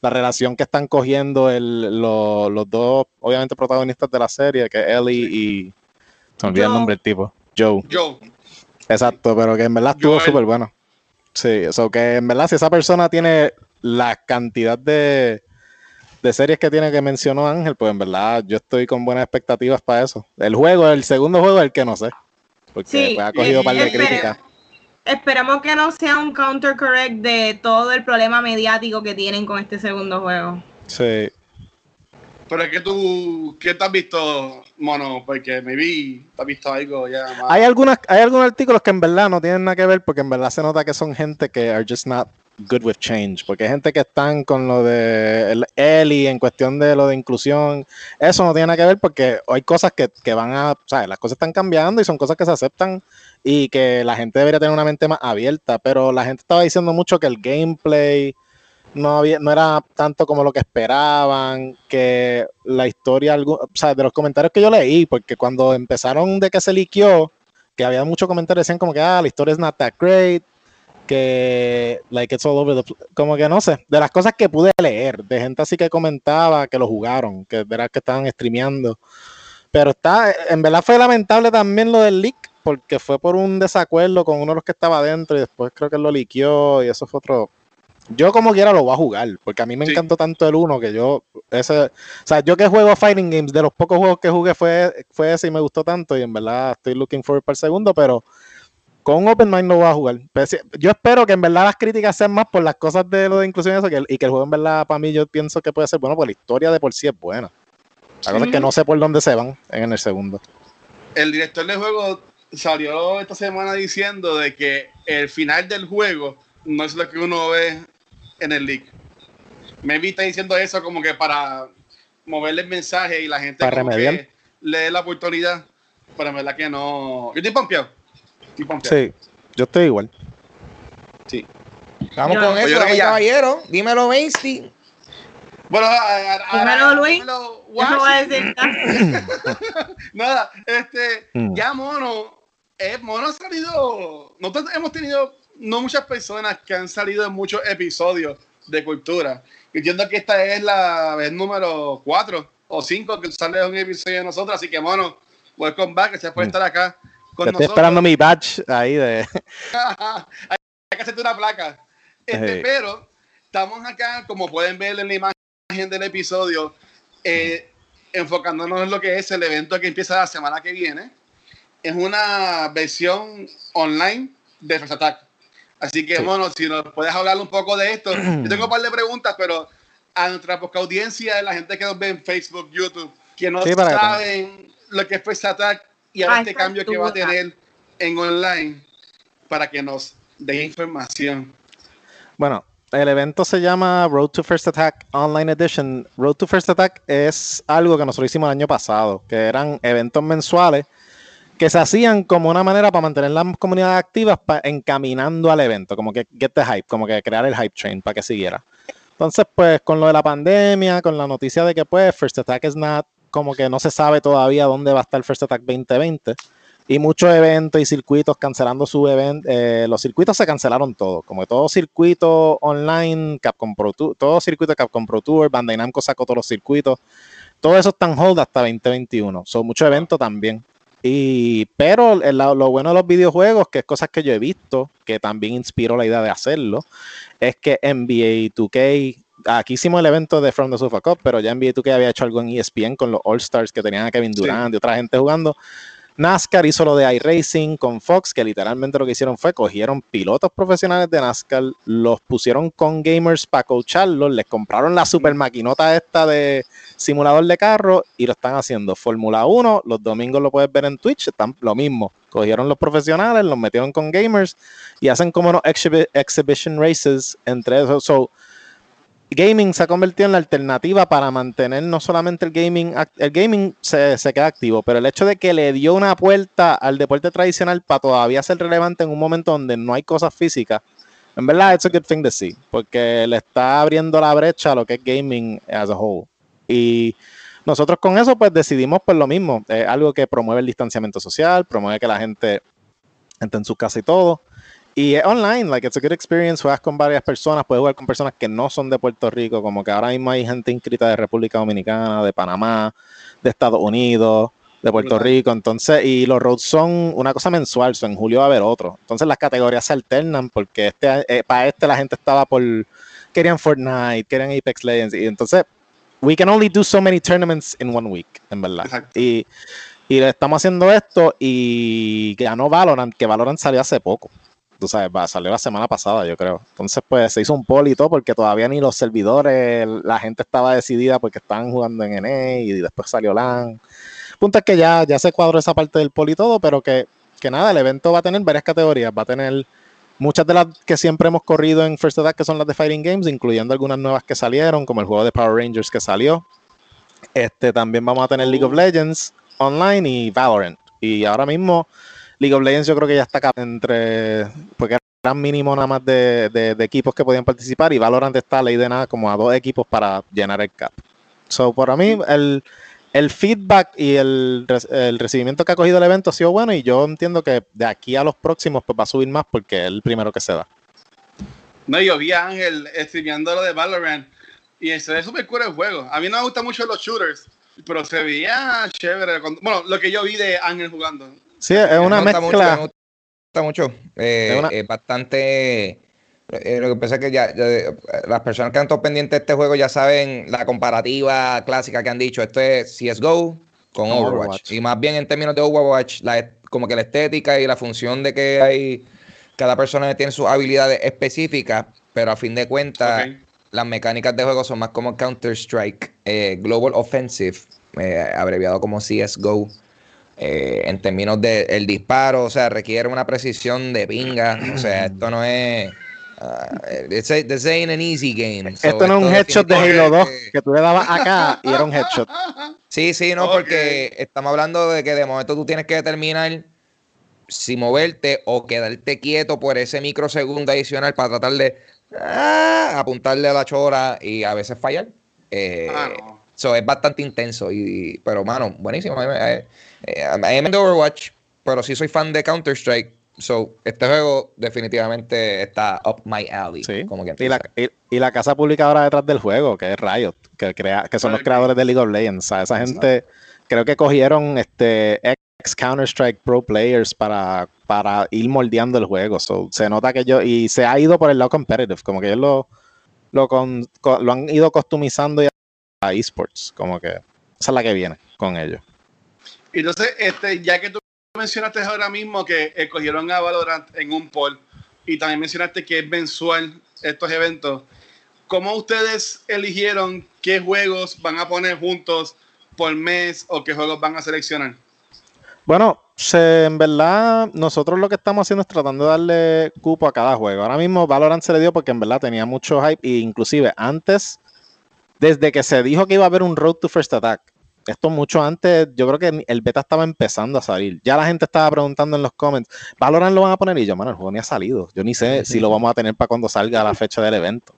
la relación que están cogiendo el- lo- los dos, obviamente, protagonistas de la serie, que es Ellie y. Se me olvida el Joe. nombre del tipo. Joe. Yo, Exacto, pero que en verdad estuvo súper bueno. Sí, eso que en verdad, si esa persona tiene la cantidad de, de series que tiene que mencionó Ángel, pues en verdad yo estoy con buenas expectativas para eso. El juego, el segundo juego es el que no sé. Porque Sí, pues, ha cogido un par de críticas. Esperemos que no sea un counter correct de todo el problema mediático que tienen con este segundo juego. Sí. Pero es que tú, ¿qué te has visto, mono? Porque me vi, te has visto algo ya más. Hay, algunas, hay algunos artículos que en verdad no tienen nada que ver porque en verdad se nota que son gente que are just not good with change. Porque hay gente que están con lo de el Eli en cuestión de lo de inclusión. Eso no tiene nada que ver porque hay cosas que, que van a. O sea, las cosas están cambiando y son cosas que se aceptan y que la gente debería tener una mente más abierta. Pero la gente estaba diciendo mucho que el gameplay no, había, no era tanto como lo que esperaban, que la historia, o sea, de los comentarios que yo leí, porque cuando empezaron de que se liqueó, que había muchos comentarios decían como que, ah, la historia es not that great, que, like, it's all over the, pl-", como que no sé, de las cosas que pude leer, de gente así que comentaba que lo jugaron, que verás que estaban streameando, pero está, en verdad fue lamentable también lo del leak, porque fue por un desacuerdo con uno de los que estaba adentro y después creo que lo liqueó y eso fue otro, yo como quiera lo voy a jugar, porque a mí me Sí. encantó tanto el uno que yo, ese, o sea, yo que juego Fighting Games, de los pocos juegos que jugué fue, fue ese y me gustó tanto y en verdad estoy looking forward para el segundo, pero con Open Mind lo voy a jugar. Sí, yo espero que en verdad las críticas sean más por las cosas de lo de inclusión y eso, que y que el juego en verdad para mí yo pienso que puede ser bueno, porque la historia de por sí es buena. La cosa es que no sé por dónde se van en el segundo. El director del juego salió esta semana diciendo de que el final del juego no es lo que uno ve en el leak. Maybe está diciendo eso como que para moverle el mensaje y la gente Para remediar. que le dé la oportunidad. Pero en verdad que no. Yo estoy pompeado. Estoy pompeado. Sí, yo estoy igual. Vamos Yo- con Pues eso, caballero. Dímelo, Mainstein. Bueno, a- a- a- Dímelo, a- Luis. dímelo, voy a decir. *laughs* Nada, este, Mm. ya Mono, eh, Mono ha salido, nosotros hemos tenido no muchas personas que han salido en muchos episodios de cultura. Entiendo que esta es la vez número 4 o 5 que sale un episodio de nosotros, así que Mono, welcome back, gracias por Mm. estar acá con Te estoy nosotros. esperando mi badge ahí de... *laughs* Hay que hacerte una placa. Este, Sí. Pero estamos acá, como pueden ver en la imagen del episodio, eh, enfocándonos en lo que es el evento que empieza la semana que viene. Es una versión online de First Attack. Así que, Sí. bueno, si nos puedes hablar un poco de esto. *clears throat* Yo tengo un par de preguntas, pero a nuestra poca audiencia, la gente que nos ve en Facebook, YouTube, que no Sí, para que saben lo que es First Attack y ahora Ah, este cambio que va a tener en online para que nos dé información. Bueno, el evento se llama Road to First Attack Online Edition. Road to First Attack es algo que nosotros hicimos el año pasado, que eran eventos mensuales que se hacían como una manera para mantener las comunidades activas encaminando al evento, como que get the hype, como que crear el hype train para que siguiera. Entonces, pues con lo de la pandemia, con la noticia de que pues First Attack es not, como que no se sabe todavía dónde va a estar First Attack 2020, y muchos eventos y circuitos cancelando su evento. los circuitos se cancelaron todos, como que todo circuito online, Capcom Pro Tour, todo circuito de Capcom Pro Tour, Bandai Namco sacó todos los circuitos. Todo eso está en hold hasta 2021. Son muchos eventos también. Y, pero lo, lo bueno de los videojuegos, que es cosas que yo he visto, que también inspiró la idea de hacerlo, es que NBA 2K, aquí hicimos el evento de From the Sofa Cup, pero ya NBA 2K había hecho algo en ESPN con los All Stars que tenían a Kevin Sí. Durant y otra gente jugando. NASCAR hizo lo de iRacing con Fox, que literalmente lo que hicieron fue cogieron pilotos profesionales de NASCAR, los pusieron con gamers para coacharlos, les compraron la super maquinota esta de simulador de carro y lo están haciendo. Fórmula 1, los domingos lo puedes ver en Twitch, están lo mismo. Cogieron los profesionales, los metieron con gamers y hacen como unos exhibi- exhibition races entre esos. So, gaming se ha convertido en la alternativa para mantener no solamente el gaming, el gaming se, queda activo, pero el hecho de que le dio una puerta al deporte tradicional para todavía ser relevante en un momento donde no hay cosas físicas, en verdad it's a good thing to see, porque le está abriendo la brecha a lo que es gaming as a whole. Y nosotros con eso pues decidimos pues lo mismo, eh, algo que promueve el distanciamiento social, promueve que la gente esté en su casa y todo. Y es online, like it's a good experience, juegas con varias personas, puedes jugar con personas que no son de Puerto Rico, como que ahora mismo hay gente inscrita de República Dominicana, de Panamá, de Estados Unidos, de Puerto. Rico, entonces, y los roads son una cosa mensual, so en julio va a haber otro. Entonces las categorías se alternan porque este, eh, para este la gente estaba por, querían Fortnite, querían Apex Legends, y entonces, we can only do so many tournaments in one week, en verdad. Exacto. Y, y le estamos haciendo esto y ganó Valorant, que Valorant salió hace poco. Tú sabes, salió la semana pasada, yo creo. Entonces, pues se hizo un poll y todo porque todavía ni los servidores, la gente estaba decidida porque estaban jugando en NA y después salió LAN. Punto es que ya, ya se cuadró esa parte del poll y todo, pero que, que nada, el evento va a tener varias categorías. Va a tener muchas de las que siempre hemos corrido en First Attack, que son las de Fighting Games, incluyendo algunas nuevas que salieron, como el juego de Power Rangers que salió. Este, también vamos a tener League of Legends Online y Valorant. Y ahora mismo League of Legends yo creo que ya está entre, porque eran mínimo nada más de, de, equipos que podían participar y Valorant está ley de nada como a dos equipos para llenar el cap. So, para mí, el, el feedback y el, el, recibimiento que ha cogido el evento ha sido bueno y yo entiendo que de aquí a los próximos pues va a subir más porque es el primero que se da. No, yo vi a Ángel streameando lo de Valorant y se ve súper cool el juego. A mí no me gustan mucho los shooters, pero se veía chévere. Bueno, lo que yo vi de Ángel jugando. Sí, es una mezcla. Mucho, me gusta mucho. Eh, es, bastante. Eh, lo que pasa es que ya, las personas que han estado pendientes de este juego ya saben la comparativa clásica que han dicho. Esto es CSGO con Overwatch. Y más bien en términos de Overwatch, la, como que la estética y la función de que hay. Cada persona tiene sus habilidades específicas, pero a fin de cuentas, las mecánicas de juego son más como Counter-Strike, eh, Global Offensive, abreviado como CSGO. Eh, en términos del el disparo, o sea, requiere una precisión de pinga. O sea, esto no es. Uh, this, ain't an easy game. esto no es un headshot de Halo 2 que tú le dabas acá y era un headshot. Sí, sí, no, porque estamos hablando de que de momento tú tienes que determinar si moverte o quedarte quieto por ese microsegundo adicional para tratar de ah, apuntarle a la chora y a veces fallar. Eh, ah, es bastante intenso, y, pero mano, buenísimo. Eh, I am Overwatch, pero sí soy fan de Counter-Strike. So, este juego definitivamente está up my alley. Como que y, la, y, la, casa publicadora detrás del juego, que es Riot, que, crea, que son los creadores de League of Legends. esa gente creo que cogieron este ex Counter-Strike Pro Players para, para ir moldeando el juego. So, se nota que yo, y se ha ido por el lado competitive, como que ellos lo, lo, lo han ido customizando ya a esports, como que esa es la que viene con ellos. Entonces, este, ya que tú mencionaste ahora mismo que escogieron a Valorant en un poll y también mencionaste que es mensual estos eventos, ¿cómo ustedes eligieron qué juegos van a poner juntos por mes o qué juegos van a seleccionar? Bueno, en verdad nosotros lo que estamos haciendo es tratando de darle cupo a cada juego. Ahora mismo Valorant se le dio porque en verdad tenía mucho hype e inclusive antes, desde que se dijo que iba a haber un Road to First Attack, esto mucho antes, yo creo que el beta estaba empezando a salir. Ya la gente estaba preguntando en los comments, ¿Valorant lo van a poner? Y yo, mano, el juego ni ha salido. Yo ni sé si lo vamos a tener para cuando salga la fecha del evento.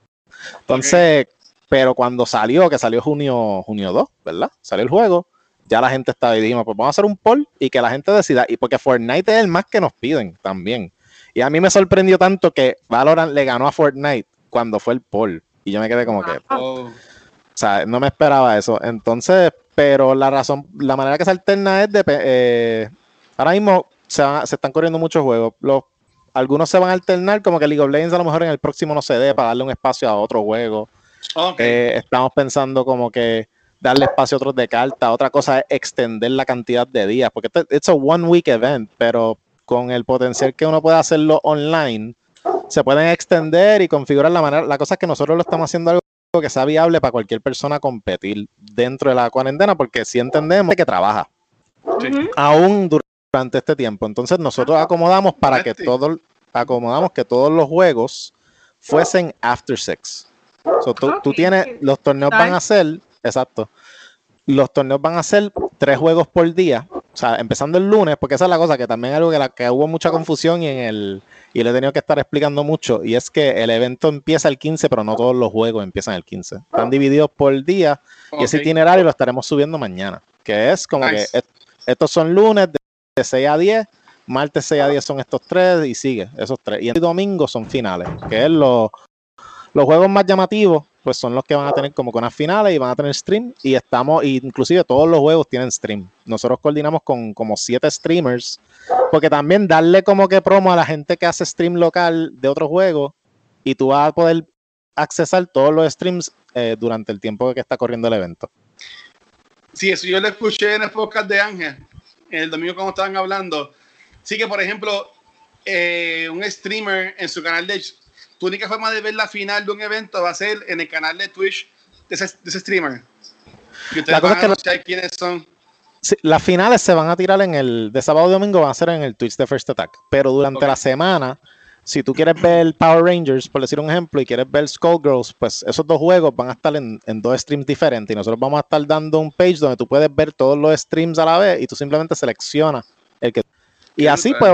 Entonces, pero cuando salió, que salió junio, junio 2, ¿verdad? Salió el juego, ya la gente estaba y dijimos, pues vamos a hacer un poll y que la gente decida. Y porque Fortnite es el más que nos piden también. Y a mí me sorprendió tanto que Valorant le ganó a Fortnite cuando fue el poll. Y yo me quedé como que... Oh. O sea, no me esperaba eso. Entonces, pero la razón, la manera que se alterna es de. Eh, ahora mismo se, están corriendo muchos juegos. Los, algunos se van a alternar, como que League of Legends a lo mejor en el próximo no se dé para darle un espacio a otro juego. Eh, estamos pensando como que darle espacio a otros de carta. Otra cosa es extender la cantidad de días, porque es un one week event, pero con el potencial que uno puede hacerlo online, se pueden extender y configurar la manera. La cosa es que nosotros lo estamos haciendo algo que sea viable para cualquier persona competir dentro de la cuarentena, porque si entendemos que trabaja. Aún durante este tiempo. Entonces nosotros acomodamos para que todos acomodamos que todos los juegos fuesen after six. tú, tienes, los torneos van a ser, exacto, los torneos van a ser tres juegos por día, sea, empezando el lunes, porque esa es la cosa que también es algo que, la, que hubo mucha confusión y en el y le he tenido que estar explicando mucho, y es que el evento empieza el 15, pero no todos los juegos empiezan el 15. Están divididos por día, y ese itinerario lo estaremos subiendo mañana, que es como que estos son lunes de, 6 a 10, martes 6 a 10 son estos tres, y sigue, esos tres. Y el domingo son finales, que es los juegos más llamativos, pues son los que van a tener como con las finales y van a tener stream. Y estamos, inclusive todos los juegos tienen stream. Nosotros coordinamos con como siete streamers porque también darle como que promo a la gente que hace stream local de otro juego y tú vas a poder accesar todos los streams eh, durante el tiempo que está corriendo el evento. Sí, eso yo lo escuché en el podcast de Ángel, el domingo cuando estaban hablando. Sí que, por ejemplo, eh, un streamer en su canal de tu única forma de ver la final de un evento va a ser en el canal de Twitch de ese, de ese streamer. Y ustedes La cosa van a es que lo- anunciar quiénes son. Sí, las finales se van a tirar en el de sábado y domingo van a ser en el Twitch de First Attack, pero durante la semana, si tú quieres ver Power Rangers, por decir un ejemplo, y quieres ver Skullgirls, pues esos dos juegos van a estar en, en dos streams diferentes y nosotros vamos a estar dando un page donde tú puedes ver todos los streams a la vez y tú simplemente seleccionas el que y así, pues,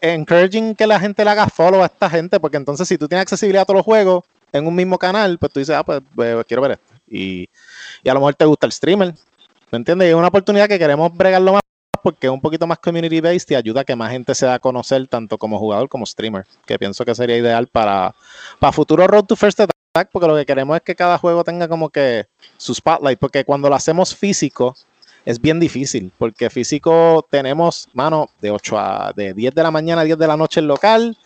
encouraging que la gente le haga follow a esta gente, porque entonces si tú tienes accesibilidad a todos los juegos en un mismo canal, pues tú dices, ah, pues, pues, quiero ver esto. Y, y a lo mejor te gusta el streamer, ¿me entiendes? Y es una oportunidad que queremos bregarlo más porque es un poquito más community based y ayuda a que más gente se da a conocer tanto como jugador como streamer, que pienso que sería ideal para, para futuro Road to First Attack, porque lo que queremos es que cada juego tenga como que su spotlight, porque cuando lo hacemos físico es bien difícil, porque físico tenemos, mano, de 8 a de 10 de la mañana a 10 de la noche en local,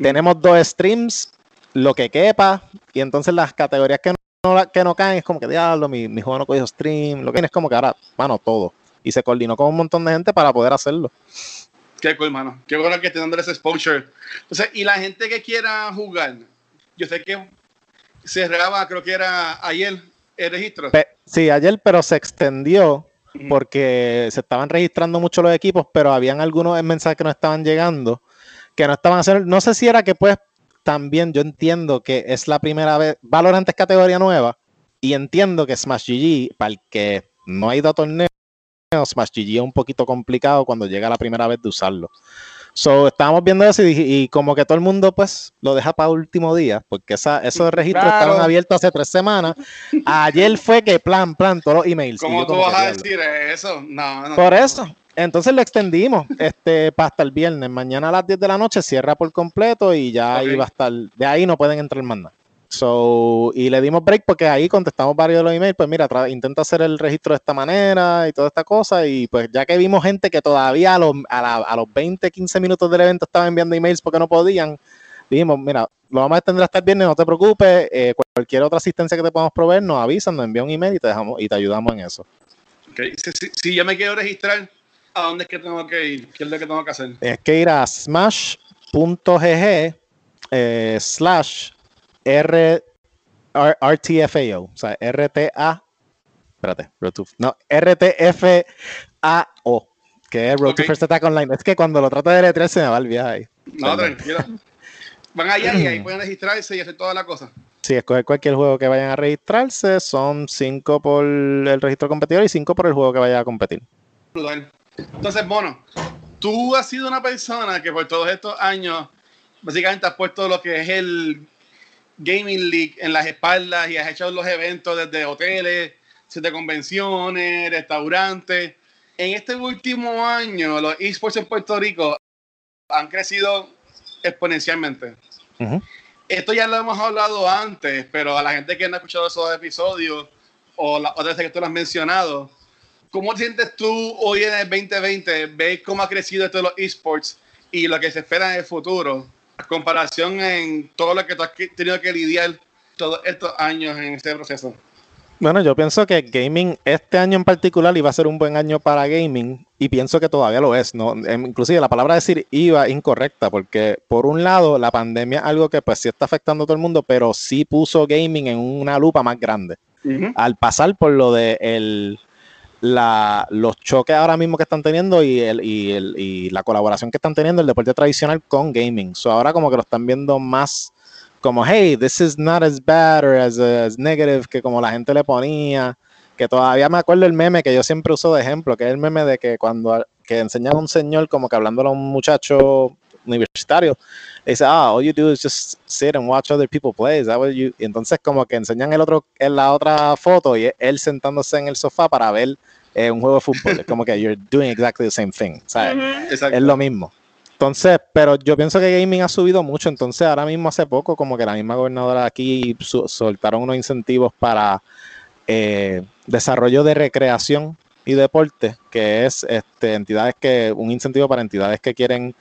tenemos dos streams, lo que quepa, y entonces las categorías que no, que no caen es como que diablo, mi, mi juego no cogió stream, lo que es como que ahora, mano, todo. Y se coordinó con un montón de gente para poder hacerlo. Qué cool, mano. Qué bueno que estén dando ese exposure. Entonces, y la gente que quiera jugar, yo sé que cerraba, creo que era ayer, el registro. Pe- sí, ayer, pero se extendió. Porque se estaban registrando mucho los equipos, pero habían algunos mensajes que no estaban llegando, que no estaban haciendo, no sé si era que pues también yo entiendo que es la primera vez, Valorant es categoría nueva, y entiendo que Smash GG, para el que no ha ido a torneos, Smash GG es un poquito complicado cuando llega la primera vez de usarlo. So, estábamos viendo eso y, dije- y como que todo el mundo pues lo deja para último día, porque esa, esos registros Claro. estaban abiertos hace tres semanas. Ayer fue que plan, plan, todos los emails. ¿Cómo tú vas a decir eso? No, no. Por no. eso. Entonces lo extendimos este, para hasta el viernes. Mañana a las 10 de la noche cierra por completo y ya ahí Ok. va a estar. De ahí no pueden entrar más nada. So, y le dimos break porque ahí contestamos varios de los emails. Pues mira, intenta hacer el registro de esta manera y toda esta cosa. Y pues ya que vimos gente que todavía a los, a, la- a los 20, 15 minutos del evento estaban enviando emails porque no podían, dijimos, mira, lo vamos a extender hasta el viernes, no te preocupes. eh, cualquier otra asistencia que te podamos proveer, nos avisan, nos envía un email y te dejamos y te ayudamos en eso. Ok, Si, si- si yo me quiero registrar, ¿a dónde es que tengo que ir? ¿Qué es lo que tengo que hacer? es que ir a smash.gg eh, slash R, R- RTFAO, o sea, RTA, espérate, Road to- no, RTFAO, que es Road to Ok. First Attack Online. Es que cuando lo trato de letrear se me va el viaje ahí. No, Perdón. tranquilo. Van allá y ahí pueden registrarse y hacer toda la cosa. Sí, escoger cualquier juego que vayan a registrarse, son 5 por el registro competidor y 5 por el juego que vaya a competir. Entonces, Mono, tú has sido una persona que por todos estos años básicamente has puesto lo que es el Gaming League en las espaldas y has hecho los eventos desde hoteles, de convenciones, restaurantes. En este último año, los esports en Puerto Rico han crecido exponencialmente. Esto ya lo hemos hablado antes, pero a la gente que no ha escuchado esos episodios o las otras veces que tú lo has mencionado, ¿cómo te sientes tú hoy en el 2020? ¿Ves cómo ha crecido esto de los esports y lo que se espera en el futuro? Comparación en todo lo que tú has tenido que lidiar todos estos años en este proceso. Bueno, yo pienso que gaming este año en particular iba a ser un buen año para gaming y pienso que todavía lo es, ¿no? Em, Inclusive la palabra decir iba incorrecta porque por un lado la pandemia es algo que pues sí está afectando a todo el mundo, pero sí puso gaming en una lupa más grande. Al pasar por lo de el, la, los choques ahora mismo que están teniendo y, el, y, el, y la colaboración que están teniendo el deporte tradicional con gaming. So ahora como que lo están viendo más como, hey, this is not as bad or as, as negative que como la gente le ponía. Que todavía me acuerdo el meme que yo siempre uso de ejemplo, que es el meme de que cuando que enseñan a un señor como que hablándole a un muchacho universitario, le dice, ah, all you do is just sit and watch other people play. Is that what you-" Y entonces como que enseñan el otro, en la otra foto y él sentándose en el sofá para ver eh, un juego de fútbol. Es como que you're doing exactly the same thing. ¿sabes? Es lo mismo. Entonces, pero yo pienso que gaming ha subido mucho. Entonces, ahora mismo hace poco, como que la misma gobernadora aquí su- soltaron unos incentivos para eh, desarrollo de recreación y deporte, que es este, entidades que, un incentivo para entidades que quieren,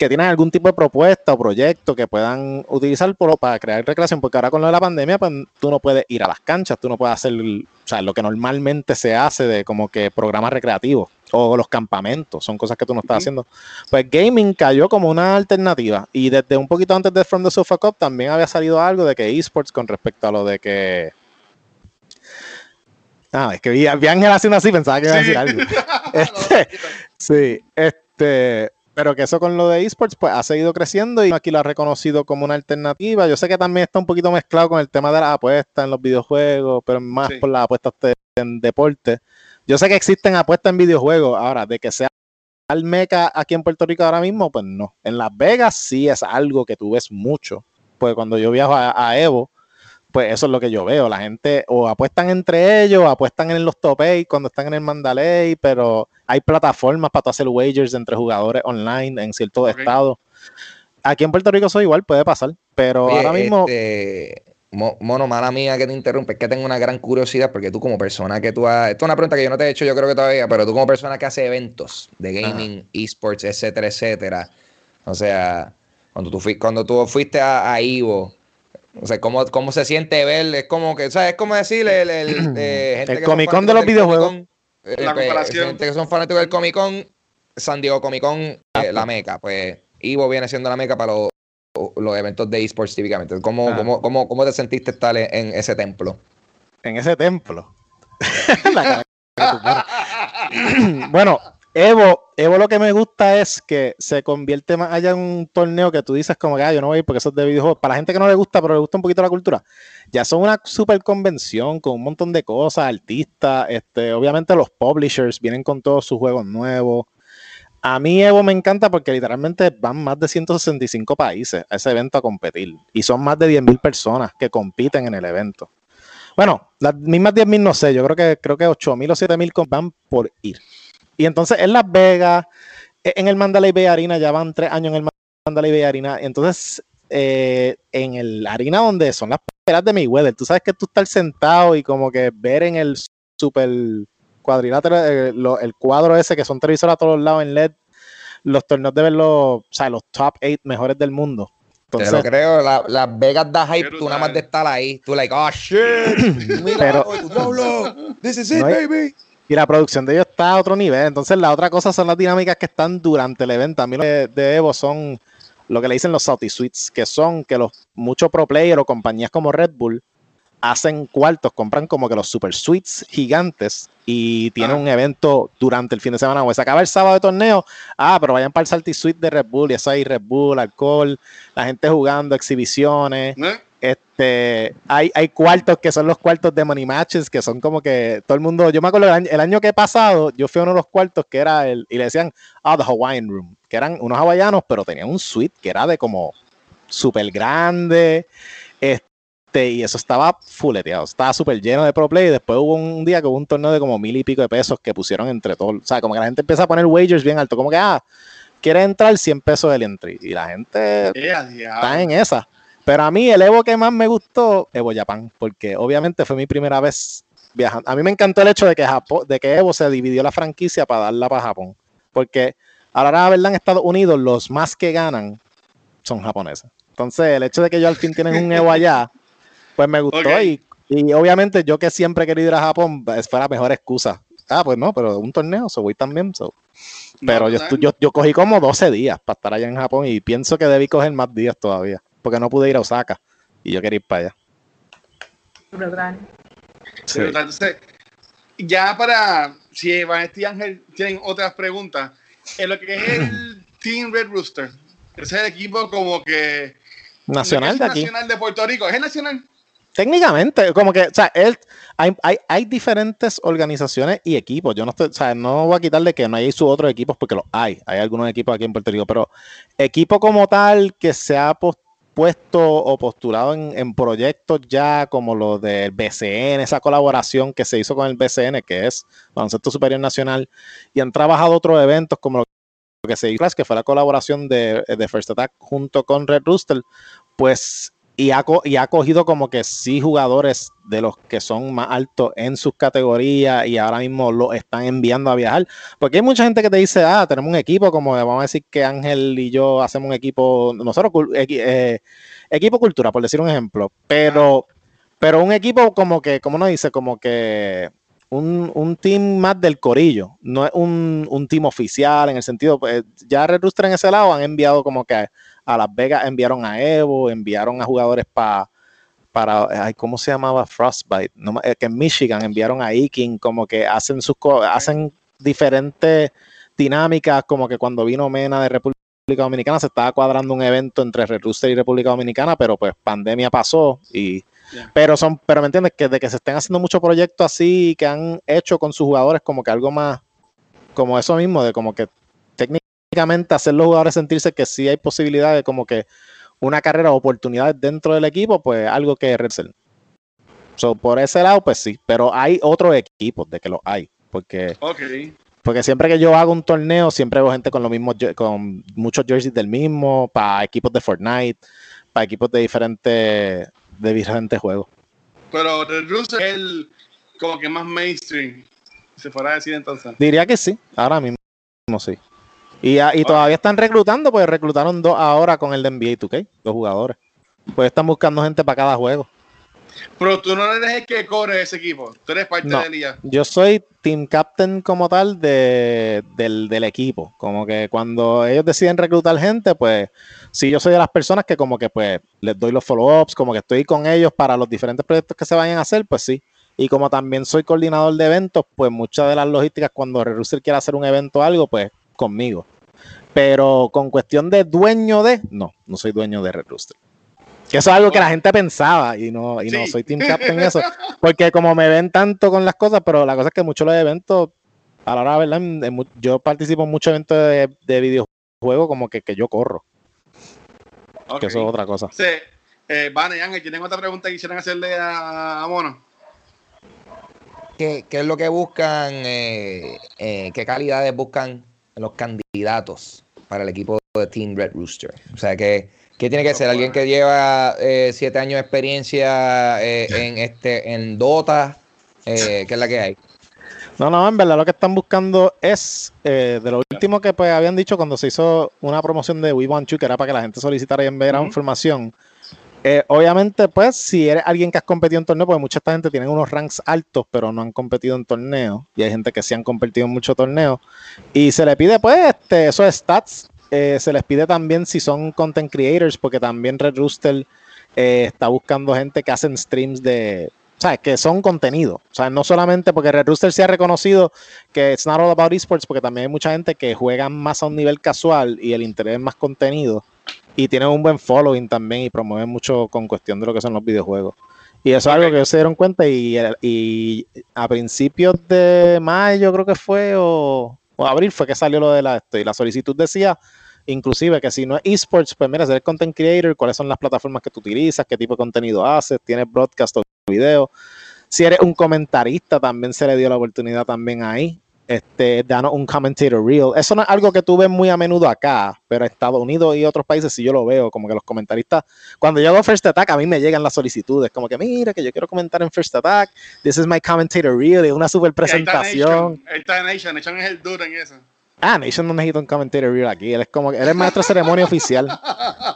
que tienen algún tipo de propuesta o proyecto que puedan utilizar por- para crear recreación, porque ahora con lo de la pandemia, pues tú no puedes ir a las canchas, tú no puedes hacer o sea, lo que normalmente se hace de como que programas recreativos. o los campamentos, son cosas que tú no estás haciendo. Pues gaming cayó como una alternativa y desde un poquito antes de From the Sofa Cup también había salido algo de que esports con respecto a lo de que... Ah, es que vi, vi a Ángel haciendo así, pensaba que iba a decir algo. *laughs* Este, sí, este, pero que eso con lo de esports pues ha seguido creciendo y aquí lo ha reconocido como una alternativa. Yo sé que también está un poquito mezclado con el tema de las apuestas en los videojuegos, pero más Sí. por las apuestas de- en deporte. Yo sé que existen apuestas en videojuegos, ahora de que sea al meca aquí en Puerto Rico ahora mismo, pues no. En Las Vegas sí es algo que tú ves mucho, pues cuando yo viajo a, a Evo, pues eso es lo que yo veo. La gente o apuestan entre ellos, o apuestan en los top 8 cuando están en el Mandalay, pero hay plataformas para tú hacer wagers entre jugadores online en ciertos Ok. estados. Aquí en Puerto Rico eso igual puede pasar, pero Oye, ahora mismo este, Mo- Mono, mala mía que te interrumpe, es que tengo una gran curiosidad porque tú como persona que tú has... Esto es una pregunta que yo no te he hecho yo creo que todavía, pero tú como persona que hace eventos de gaming, esports, etcétera, etcétera. O sea, cuando tú, fui- cuando tú fuiste a, a Ivo, o sea, ¿cómo, cómo se siente ver? Es como que, ¿sabes? Es como decirle el, el, eh, *clears throat* gente El que Comic Con de los videojuegos. Con, eh, La pues, comparación. gente que son fanáticos del Comic Con, San Diego Comic Con, eh, Exacto. la meca. Pues Ivo viene siendo la meca para los los eventos de esports típicamente. ¿Cómo, Ah. cómo, cómo, cómo te sentiste estar en, en ese templo? en ese templo. *laughs* *laughs* La cara que tú pones. *laughs* *clears throat* bueno, Evo, Evo lo que me gusta es que se convierte más allá en un torneo que tú dices como que ah, yo no voy porque eso es de videojuegos. Para la gente que no le gusta, pero le gusta un poquito la cultura, ya son una super convención con un montón de cosas, artistas, este, obviamente los publishers vienen con todos sus juegos nuevos. A mí Evo me encanta porque literalmente van más de 165 países a ese evento a competir y son más de 10.000 personas que compiten en el evento. Bueno, las mismas 10.000 no sé, yo creo que creo que 8.000 o 7.000 con- van por ir. Y entonces en Las Vegas, e- en el Mandalay Bay Arena, ya van tres años en el Mandalay Bay Arena, entonces eh, en el arena donde son las peleas de Mayweather, tú sabes que tú estás sentado y como que ver en el super cuadrilátero, eh, lo- el cuadro ese que son televisores a todos lados en LED, los torneos de ver los, o sea, los top 8 mejores del mundo. Te lo Entonces, creo, la- Las Vegas da hype, tú nada más de estar ahí. Tú like, oh shit, *clears throat* mira, Pero- oh, *clears throat* this is it, No hay- baby. Y la producción de ellos está a otro nivel. Entonces, la otra cosa son las dinámicas que están durante el evento. A mí lo de, de Evo son lo que le dicen los Salty Suites, que son que los muchos pro players o compañías como Red Bull hacen cuartos, compran como que los super suites gigantes y tienen Ah. un evento durante el fin de semana. O se acaba el sábado de torneo, ah, pero vayan para el Salty Suite de Red Bull y eso hay Red Bull, alcohol, la gente jugando, exhibiciones. ¿No? Este, hay, hay cuartos que son los cuartos de money matches, que son como que todo el mundo, yo me acuerdo el año, el año que pasado, yo fui a uno de los cuartos que era el, y le decían, ah, the Hawaiian Room, que eran unos hawaianos, pero tenían un suite que era de como súper grande, este, y eso estaba fuleteado, estaba súper lleno de pro play, y después hubo un día que hubo un torneo de como mil y pico de pesos que pusieron entre todos, o sea, como que la gente empieza a poner wagers bien alto, como que, ah, quiere entrar 100 pesos del entry, y la gente está en esa. Pero a mí el Evo que más me gustó, Evo Japan, porque obviamente fue mi primera vez viajando. A mí me encantó el hecho de que, Japón, de que Evo se dividió la franquicia para darla para Japón. Porque ahora la verdad en Estados Unidos los más que ganan son japoneses. Entonces el hecho de que ellos al fin tienen un Evo *laughs* allá, pues me gustó. Y, y obviamente yo que siempre he querido ir a Japón, fue la mejor excusa. Ah, pues no, pero un torneo, so voy también. so. Pero No, yo, yo, yo cogí como 12 días para estar allá en Japón y pienso que debí coger más días todavía, porque no pude ir a Osaka y yo quería ir para allá. Brutal. Sí. Entonces, ya para, si Vanessa y Ángel tienen otras preguntas, en lo que es el *clears throat* Team Red Rooster, ese es el equipo como que... Nacional es de aquí. Nacional de Puerto Rico, ¿es el nacional? Técnicamente, como que, o sea, él, hay, hay, hay diferentes organizaciones y equipos. Yo no estoy, o sea, no voy a quitarle que no hay sus otros equipos porque los hay. Hay algunos equipos aquí en Puerto Rico, pero equipo como tal que se ha pos- puesto o postulado en, en proyectos ya como los del BCN, esa colaboración que se hizo con el BCN, que es Baloncesto Superior Nacional, y han trabajado otros eventos como lo que se hizo, que fue la colaboración de, de First Attack junto con Red Rooster, pues y ha, co- y ha cogido como que sí jugadores de los que son más altos en sus categorías y ahora mismo lo están enviando a viajar. Porque hay mucha gente que te dice, ah, tenemos un equipo, como vamos a decir que Ángel y yo hacemos un equipo, nosotros, eh, equipo cultura, por decir un ejemplo, pero, pero un equipo como que, como no dice, como que un, un team más del corillo, no es un, un team oficial en el sentido, pues ya Red Rooster en ese lado han enviado como que a, Las Vegas, enviaron a Evo, enviaron a jugadores pa, para, ay, ¿cómo se llamaba? Frostbite, no, eh, que en Michigan enviaron a Iking, como que hacen sus co- hacen diferentes dinámicas, como que cuando vino Mena de República Dominicana se estaba cuadrando un evento entre Red Rooster y República Dominicana, pero pues pandemia pasó y pero son, pero me entiendes que de que se estén haciendo muchos proyectos así que han hecho con sus jugadores como que algo más como eso mismo de como que hacer los jugadores sentirse que sí hay posibilidad de como que una carrera o oportunidades dentro del equipo, pues algo que Red Bull. So, por ese lado, pues sí, pero hay otros equipos de que los hay, porque porque siempre que yo hago un torneo, siempre veo gente con los mismos, con muchos jerseys del mismo, para equipos de Fortnite, para equipos de diferentes, de diferentes juegos. Pero Red Rooster es el como que más mainstream. Se fuera a decir entonces. Diría que sí, ahora mismo sí. Y, a- y todavía están reclutando, pues reclutaron dos ahora con el de NBA 2K, dos jugadores. Pues están buscando gente para cada juego. Pero tú no eres el que corre ese equipo. Tú eres parte No. de. Yo soy team captain como tal de, del, del equipo. Como que cuando ellos deciden reclutar gente, pues sí, yo soy de las personas que como que pues les doy los follow-ups, como que estoy con ellos para los diferentes proyectos que se vayan a hacer, pues sí. Y como también soy coordinador de eventos, pues muchas de las logísticas cuando Red Rooster quiere hacer un evento o algo, pues conmigo. Pero con cuestión de dueño de, no, no soy dueño de Red Rooster. Que eso es algo que la gente pensaba y no, y no soy team captain en eso. Porque como me ven tanto con las cosas, pero la cosa es que muchos de los eventos, a la hora de verdad, yo participo en muchos eventos de, de videojuegos como que, que yo corro, que eso es otra cosa. Sí. Eh, Vane y Ángel, ¿tienen otra pregunta que quisieran hacerle a, a Mono? ¿Qué, qué es lo que buscan? eh, eh, ¿Qué calidades buscan los candidatos para el equipo de Team Red Rooster? O sea, ¿qué, qué tiene que ser? ¿Alguien que lleva eh, siete años de experiencia eh, en, este, en Dota? Eh, ¿Qué es la que hay? No, no, en verdad lo que están buscando es eh, de lo último que pues habían dicho cuando se hizo una promoción de We Want You, que era para que la gente solicitara y enviara Ujú. información. Eh, obviamente, pues, si eres alguien que has competido en torneos, porque mucha esta gente tiene unos ranks altos, pero no han competido en torneos, y hay gente que sí han competido en muchos torneos, y se le pide, pues, este, esos stats, eh, se les pide también si son content creators, porque también Red Rooster eh, está buscando gente que hacen streams de, o sea, que son contenido. O sea, no solamente porque Red Rooster se ha reconocido que it's not all about esports, porque también hay mucha gente que juega más a un nivel casual y el interés es más contenido y tienen un buen following también y promueven mucho con cuestión de lo que son los videojuegos. Y eso es algo que ellos se dieron cuenta y, y a principios de mayo creo que fue o, o abril fue que salió lo de la esto y la solicitud decía inclusive que si no es esports, pues mira, si eres content creator, cuáles son las plataformas que tú utilizas, qué tipo de contenido haces, tienes broadcast o video. Si eres un comentarista, también se le dio la oportunidad también ahí. Este, danos un commentator real. Eso no es algo que tú ves muy a menudo acá, pero en Estados Unidos y otros países sí yo lo veo, como que los comentaristas, cuando yo hago First Attack, a mí me llegan las solicitudes, como que mira, que yo quiero comentar en First Attack, this is my commentator real, y una super presentación. Ahí está Nation. Nation es el duro en eso. Ah, Nation no necesita un commentator real aquí. Él es como él es maestro de ceremonia oficial.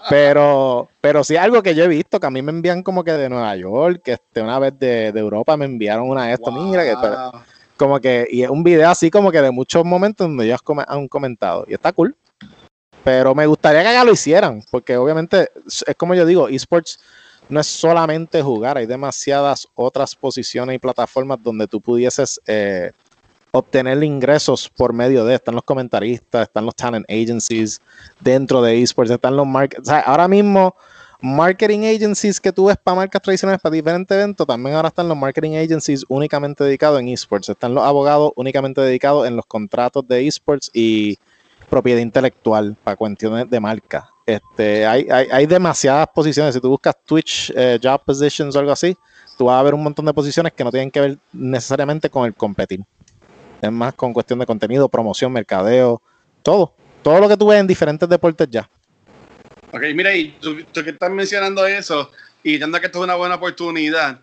Pero, pero sí algo que yo he visto, que a mí me envían como que de Nueva York, que este, una vez de, de Europa me enviaron una de esto, mira, que pero- Wow. Como que, y es un video así como que de muchos momentos donde ellos han comentado. Y está cool. Pero me gustaría que acá lo hicieran, porque obviamente es como yo digo, esports no es solamente jugar, hay demasiadas otras posiciones y plataformas donde tú pudieses eh, obtener ingresos por medio de, están los comentaristas, están los talent agencies dentro de esports, están los market, o sea, ahora mismo marketing agencies que tú ves para marcas tradicionales para diferentes eventos, también ahora están los marketing agencies únicamente dedicados en esports, están los abogados únicamente dedicados en los contratos de esports y propiedad intelectual para cuestiones de marca. Este, hay, hay, demasiadas posiciones. Si tú buscas Twitch eh, Job Positions o algo así, tú vas a ver un montón de posiciones que no tienen que ver necesariamente con el competir. Es más con cuestión de contenido, promoción, mercadeo, todo. Todo lo que tú ves en diferentes deportes ya. Ok, mira, y tú, tú que estás mencionando eso, y entiendo que esto es una buena oportunidad.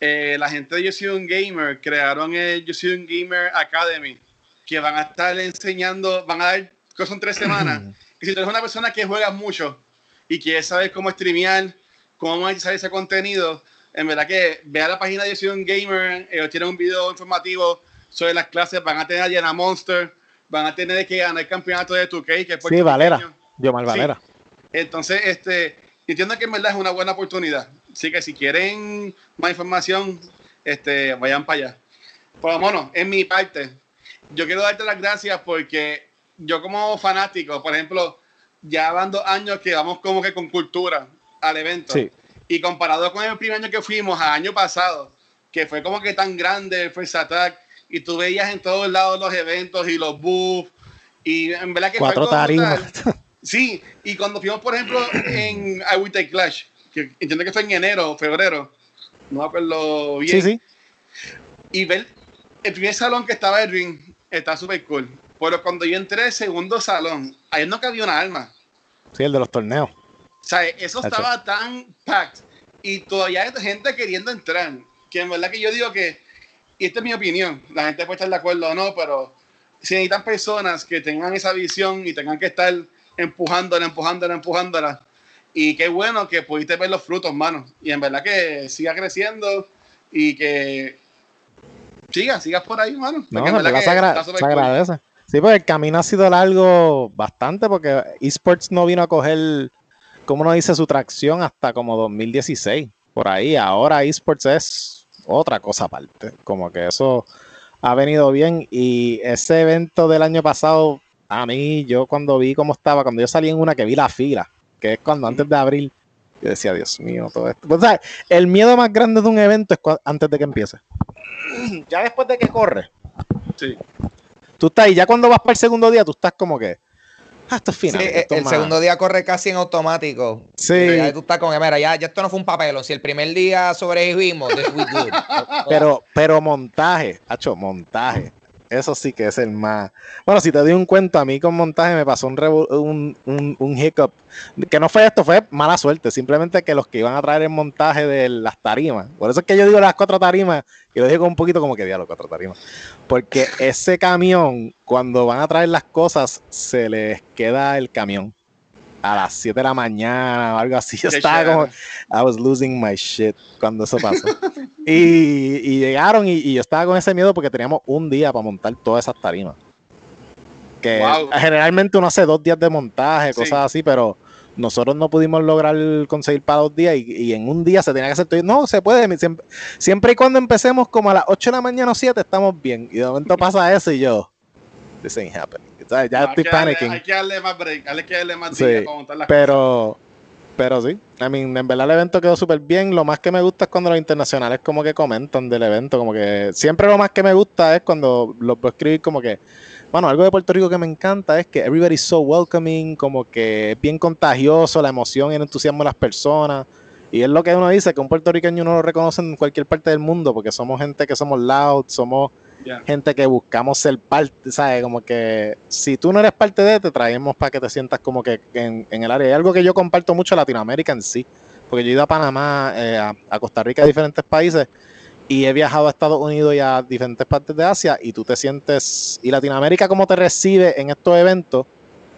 eh, la gente de Yo Soy un Gamer crearon el Yo Soy un Gamer Academy, que van a estar enseñando, van a dar, que son tres *clears throat* semanas. Y si tú eres una persona que juega mucho y quieres saber cómo streamear, cómo monetizar ese contenido, En verdad que vea la página de Ciudad Gamer, ellos tienen un video informativo sobre las clases, van a tener a Diana Monster, van a tener que ganar el campeonato de 2K, que es Sí, Valera. puertorriqueño. Yo mal Sí. Entonces, este, entiendo que en verdad es una buena oportunidad. Así que si quieren más información, este, vayan para allá. Por lo menos, en mi parte, yo quiero darte las gracias porque yo como fanático, por ejemplo, ya van dos años que vamos como que con cultura al evento. Sí. Y comparado con el primer año que fuimos, al año pasado, que fue como que tan grande el First Attack, y tú veías en todos lados los eventos y los booths, y en verdad que Cuatro tarimas. *laughs* Sí, y cuando fuimos, por ejemplo, en I Will Take Clash, que entiendo que fue en enero o febrero, no me acuerdo bien, Sí, sí. y ver el primer salón que estaba el ring, está súper cool. Pero cuando yo entré al segundo salón, ahí no cabía una alma. Sí, el de los torneos. O sea, eso estaba tan packed y todavía hay gente queriendo entrar. Que en verdad que yo digo que, y esta es mi opinión, la gente puede estar de acuerdo o no, pero si necesitan personas que tengan esa visión y tengan que estar empujándola, empujándola, empujándola. Y qué bueno que pudiste ver los frutos, mano. Y en verdad que siga creciendo y que siga, sigas por ahí, mano. No, en verdad que se, agra- se cool. Sí, porque el camino ha sido largo bastante porque esports no vino a coger, como uno dice, su tracción hasta como 2016. Por ahí, ahora esports es otra cosa aparte. Como que eso ha venido bien y ese evento del año pasado, a mí, yo cuando vi cómo estaba, cuando yo salí en una que vi la fila, que es cuando antes de abril, yo decía, Dios mío, todo esto. Pues, ¿sabes? El miedo más grande de un evento es antes de que empiece. *clears throat* Ya después de que corre, Sí. tú estás ahí, ya cuando vas para el segundo día, tú estás como que, ah, esto es Sí, final. esto el más- segundo día corre casi en automático. Sí. Ya tú estás con, mira, ya, ya esto no fue un papel. Si el primer día sobrevivimos, this we good. *laughs* Pero, pero montaje, hacho, montaje. Eso sí que es el más. Bueno, si te doy un cuento, a mí con montaje me pasó un, un, un hiccup. Que no fue esto, fue mala suerte. Simplemente que los que iban a traer el montaje de las tarimas. Por eso es que yo digo las cuatro tarimas. Y lo digo un poquito como que diablo, cuatro tarimas. Porque ese camión, cuando van a traer las cosas, se les queda el camión. A las 7 de la mañana o algo así. *laughs* Yo estaba como. I was losing my shit cuando eso pasó. *laughs* y, y llegaron y, y yo estaba con ese miedo porque teníamos un día para montar todas esas tarimas. Que Wow. generalmente uno hace dos días de montaje, Sí. cosas así, pero nosotros no pudimos lograr conseguir para dos días y, y en un día se tenía que hacer todo. No, se puede. Siempre, siempre y cuando empecemos como a las 8 de la mañana o 7 estamos bien. Y de momento pasa eso y yo, this ain't happening. ¿Sabes? Ya Hay estoy panicking. Hay que darle más break, hay que darle más Sí, para montar las Pero, pero sí, I mean, en verdad el evento quedó súper bien. Lo más que me gusta es cuando los internacionales como que comentan del evento, como que siempre lo más que me gusta es cuando los puedo escribir como que, bueno, algo de Puerto Rico que me encanta es que everybody's so welcoming, como que es bien contagioso la emoción y el entusiasmo de las personas. Y es lo que uno dice, que un puertorriqueño uno lo reconoce en cualquier parte del mundo, porque somos gente que somos loud, somos Gente que buscamos ser parte, ¿sabes? Como que si tú no eres parte de, te traemos para que te sientas como que en, en el área. Y algo que yo comparto mucho en Latinoamérica en sí, porque yo he ido a Panamá, eh, a, a Costa Rica, a diferentes países, y he viajado a Estados Unidos y a diferentes partes de Asia, y tú te sientes, y Latinoamérica cómo te recibe en estos eventos,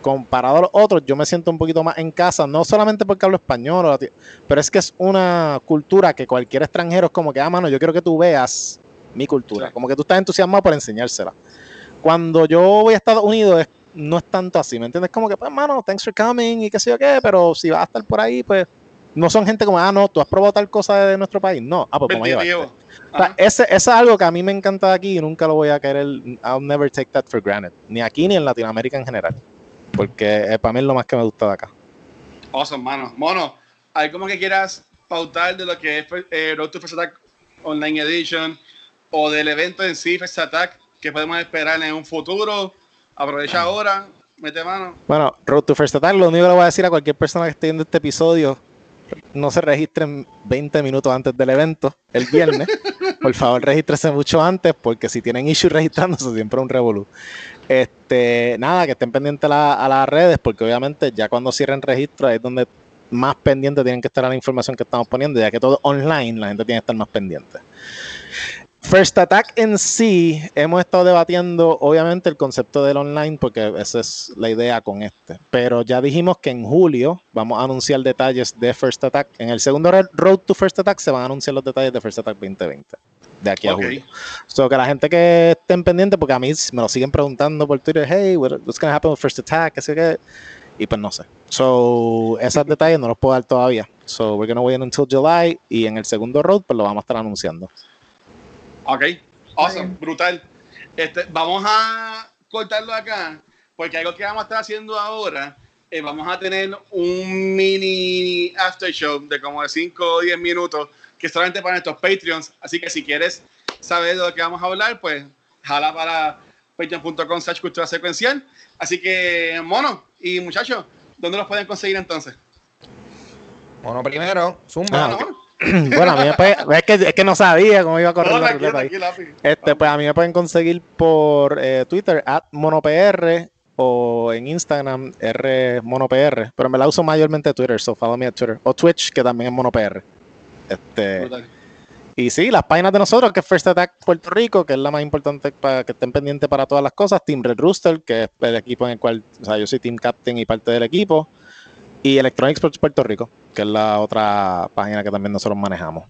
comparado a los otros, yo me siento un poquito más en casa, no solamente porque hablo español, pero es que es una cultura que cualquier extranjero es como que, ah, mano, yo quiero que tú veas mi cultura, Sí. como que tú estás entusiasmado por enseñársela. Cuando yo voy a Estados Unidos, es- no es tanto así, ¿me entiendes? Como que, pues, mano, thanks for coming y qué sé yo qué, pero si vas a estar por ahí, pues, no son gente como, ah, no, tú has probado tal cosa de nuestro país. No, ah, pues, vamos a. O sea, ese, eso es algo que a mí me encanta de aquí y nunca lo voy a querer. I'll never take that for granted. Ni aquí ni en Latinoamérica en general. Porque eh, para mí es lo más que me gusta de acá. Awesome, mano. Mono, ¿hay como que quieras pautar de lo que es eh, Road to Online Edition o del evento en sí, First Attack, que podemos esperar en un futuro? Aprovecha ahora, mete mano. Bueno, Road to First Attack, lo único que le voy a decir a cualquier persona que esté viendo este episodio, no se registren 20 minutos antes del evento, el viernes. *laughs* Por favor, regístrese mucho antes, porque si tienen issues registrándose, siempre es un revolú. Este, nada, que estén pendientes la- a las redes, porque obviamente ya cuando cierren registro ahí es donde más pendientes tienen que estar a la información que estamos poniendo, ya que todo online, la gente tiene que estar más pendiente. First Attack en sí, hemos estado debatiendo obviamente el concepto del online porque esa es la idea con este. Pero ya dijimos que en julio vamos a anunciar detalles de First Attack. En el segundo Road to First Attack se van a anunciar los detalles de First Attack 2020. De aquí a Ok. julio. So que la gente que estén pendiente, porque a mí me lo siguen preguntando por Twitter, hey, what- what's going to happen with First Attack? Así que, y pues no sé. So, esos *laughs* detalles no los puedo dar todavía. So, we're going to wait until July. Y en el segundo road, pues lo vamos a estar anunciando. Ok, awesome, brutal. Este, vamos a cortarlo acá, porque algo que vamos a estar haciendo ahora, eh, vamos a tener un mini after show de como de 5 o 10 minutos, que es solamente para nuestros Patreons. Así que si quieres saber de lo que vamos a hablar, pues jala para patreon.com slash cultura secuencial. Así que, mono y muchachos, ¿dónde los pueden conseguir entonces? Bueno, primero, Zumba. Ah, Mono, mono. *clears throat* bueno, a mí me puede- es, que, es que no sabía cómo iba a correr No, la ahí. Este, pues a mí me pueden conseguir por eh, Twitter, at monopr, o en Instagram, rmonopr. Pero me la uso mayormente Twitter, so follow me at Twitter. O Twitch, que también es monopr. Este, Brutal. y sí, las páginas de nosotros, que es First Attack Puerto Rico, que es la más importante para que estén pendientes para todas las cosas. Team Red Rooster, que es el equipo en el cual, o sea, yo soy Team Captain y parte del equipo. Y Electronic Sports Puerto Rico, que es la otra página que también nosotros manejamos.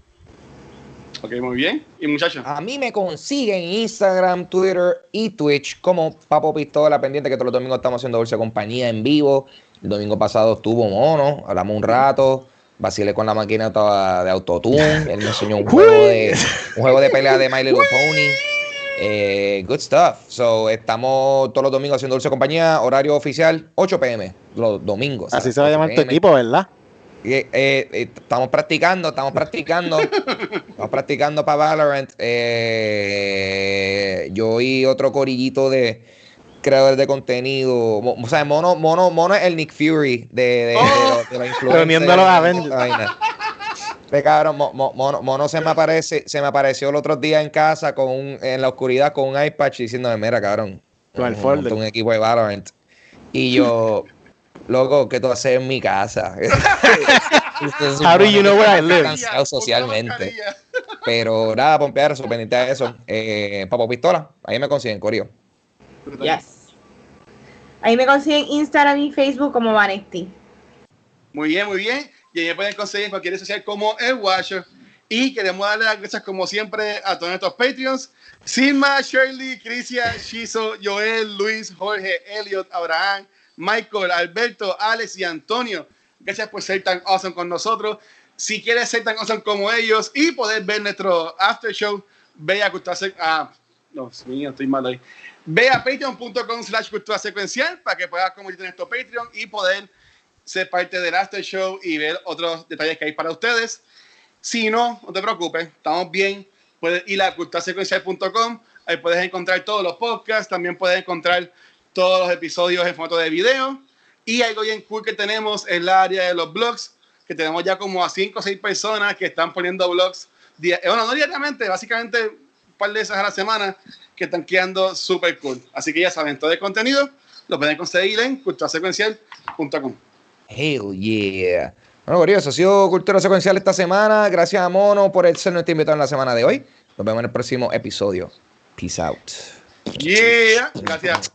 Ok, muy bien. Y muchachos, A mí me consiguen en Instagram, Twitter y Twitch como Papo Pistola pendiente que todos los domingos estamos haciendo Dulce Compañía en vivo. El domingo pasado estuvo Mono, hablamos un rato, vacilé con la máquina toda de autotune, él me enseñó un *laughs* juego de un juego de pelea de My Little Pony. Eh, good stuff. So, estamos todos los domingos haciendo Dulce Compañía, horario oficial 8 pm, los domingos. Así se va a 8 llamar tu equipo, ¿verdad? Eh, eh, estamos practicando, estamos practicando. *laughs* estamos practicando para Valorant. Eh, yo y otro corillito de creadores de contenido. Mo- O sea, Mono, Mono, Mono es el Nick Fury de, de, de de los influencers. Reuniendo a los Avengers. Ve, cabrón, Mo- Mo- Mono, Mono se me aparece, se me apareció el otro día en casa con un, en la oscuridad con un iPad diciéndome, mira, cabrón, Con el folder. un equipo de Valorant. Y yo, *laughs* loco, ¿qué tú haces en mi casa? *laughs* *laughs* How do you know where I live? Cansado socialmente. Pero nada, pompear, pendiente a eso. Eh, Papo Pistola, ahí me consiguen, Corio. Yes. Ahí me consiguen Instagram y Facebook como Vanesti. Muy bien, muy bien. Ahí me pueden conseguir en cualquier red social como El Watcher. Y queremos darle las gracias, como siempre, a todos nuestros Patreons. Silma, Shirley, Crisia, Shizo, Joel, Luis, Jorge, Elliot, Abraham, Michael, Alberto, Alex y Antonio. Gracias por ser tan awesome con nosotros. Si quieres ser tan awesome como ellos y poder ver nuestro after show, ve a Cultura Ah, no, estoy mal ahí. Ve a patreon.com slash cultura secuencial para que puedas convertirte en nuestro Patreon y poder ser parte del after show y ver otros detalles que hay para ustedes. Si no, no te preocupes, estamos bien. Puedes ir a culturasecuencial.com, ahí puedes encontrar todos los podcasts, también puedes encontrar todos los episodios en formato de video. Y algo bien cool que tenemos en la área de los blogs, que tenemos ya como a 5 o 6 personas que están poniendo blogs, eh, bueno, no diariamente, básicamente un par de veces a la semana, que están quedando súper cool. Así que ya saben, todo el contenido lo pueden conseguir en culturasecuencial.com. Hell yeah. Bueno, Corio, eso ha sido Cultura Secuencial esta semana. Gracias a Mono por ser nuestro invitado en la semana de hoy. Nos vemos en el próximo episodio. Peace out. Yeah, gracias.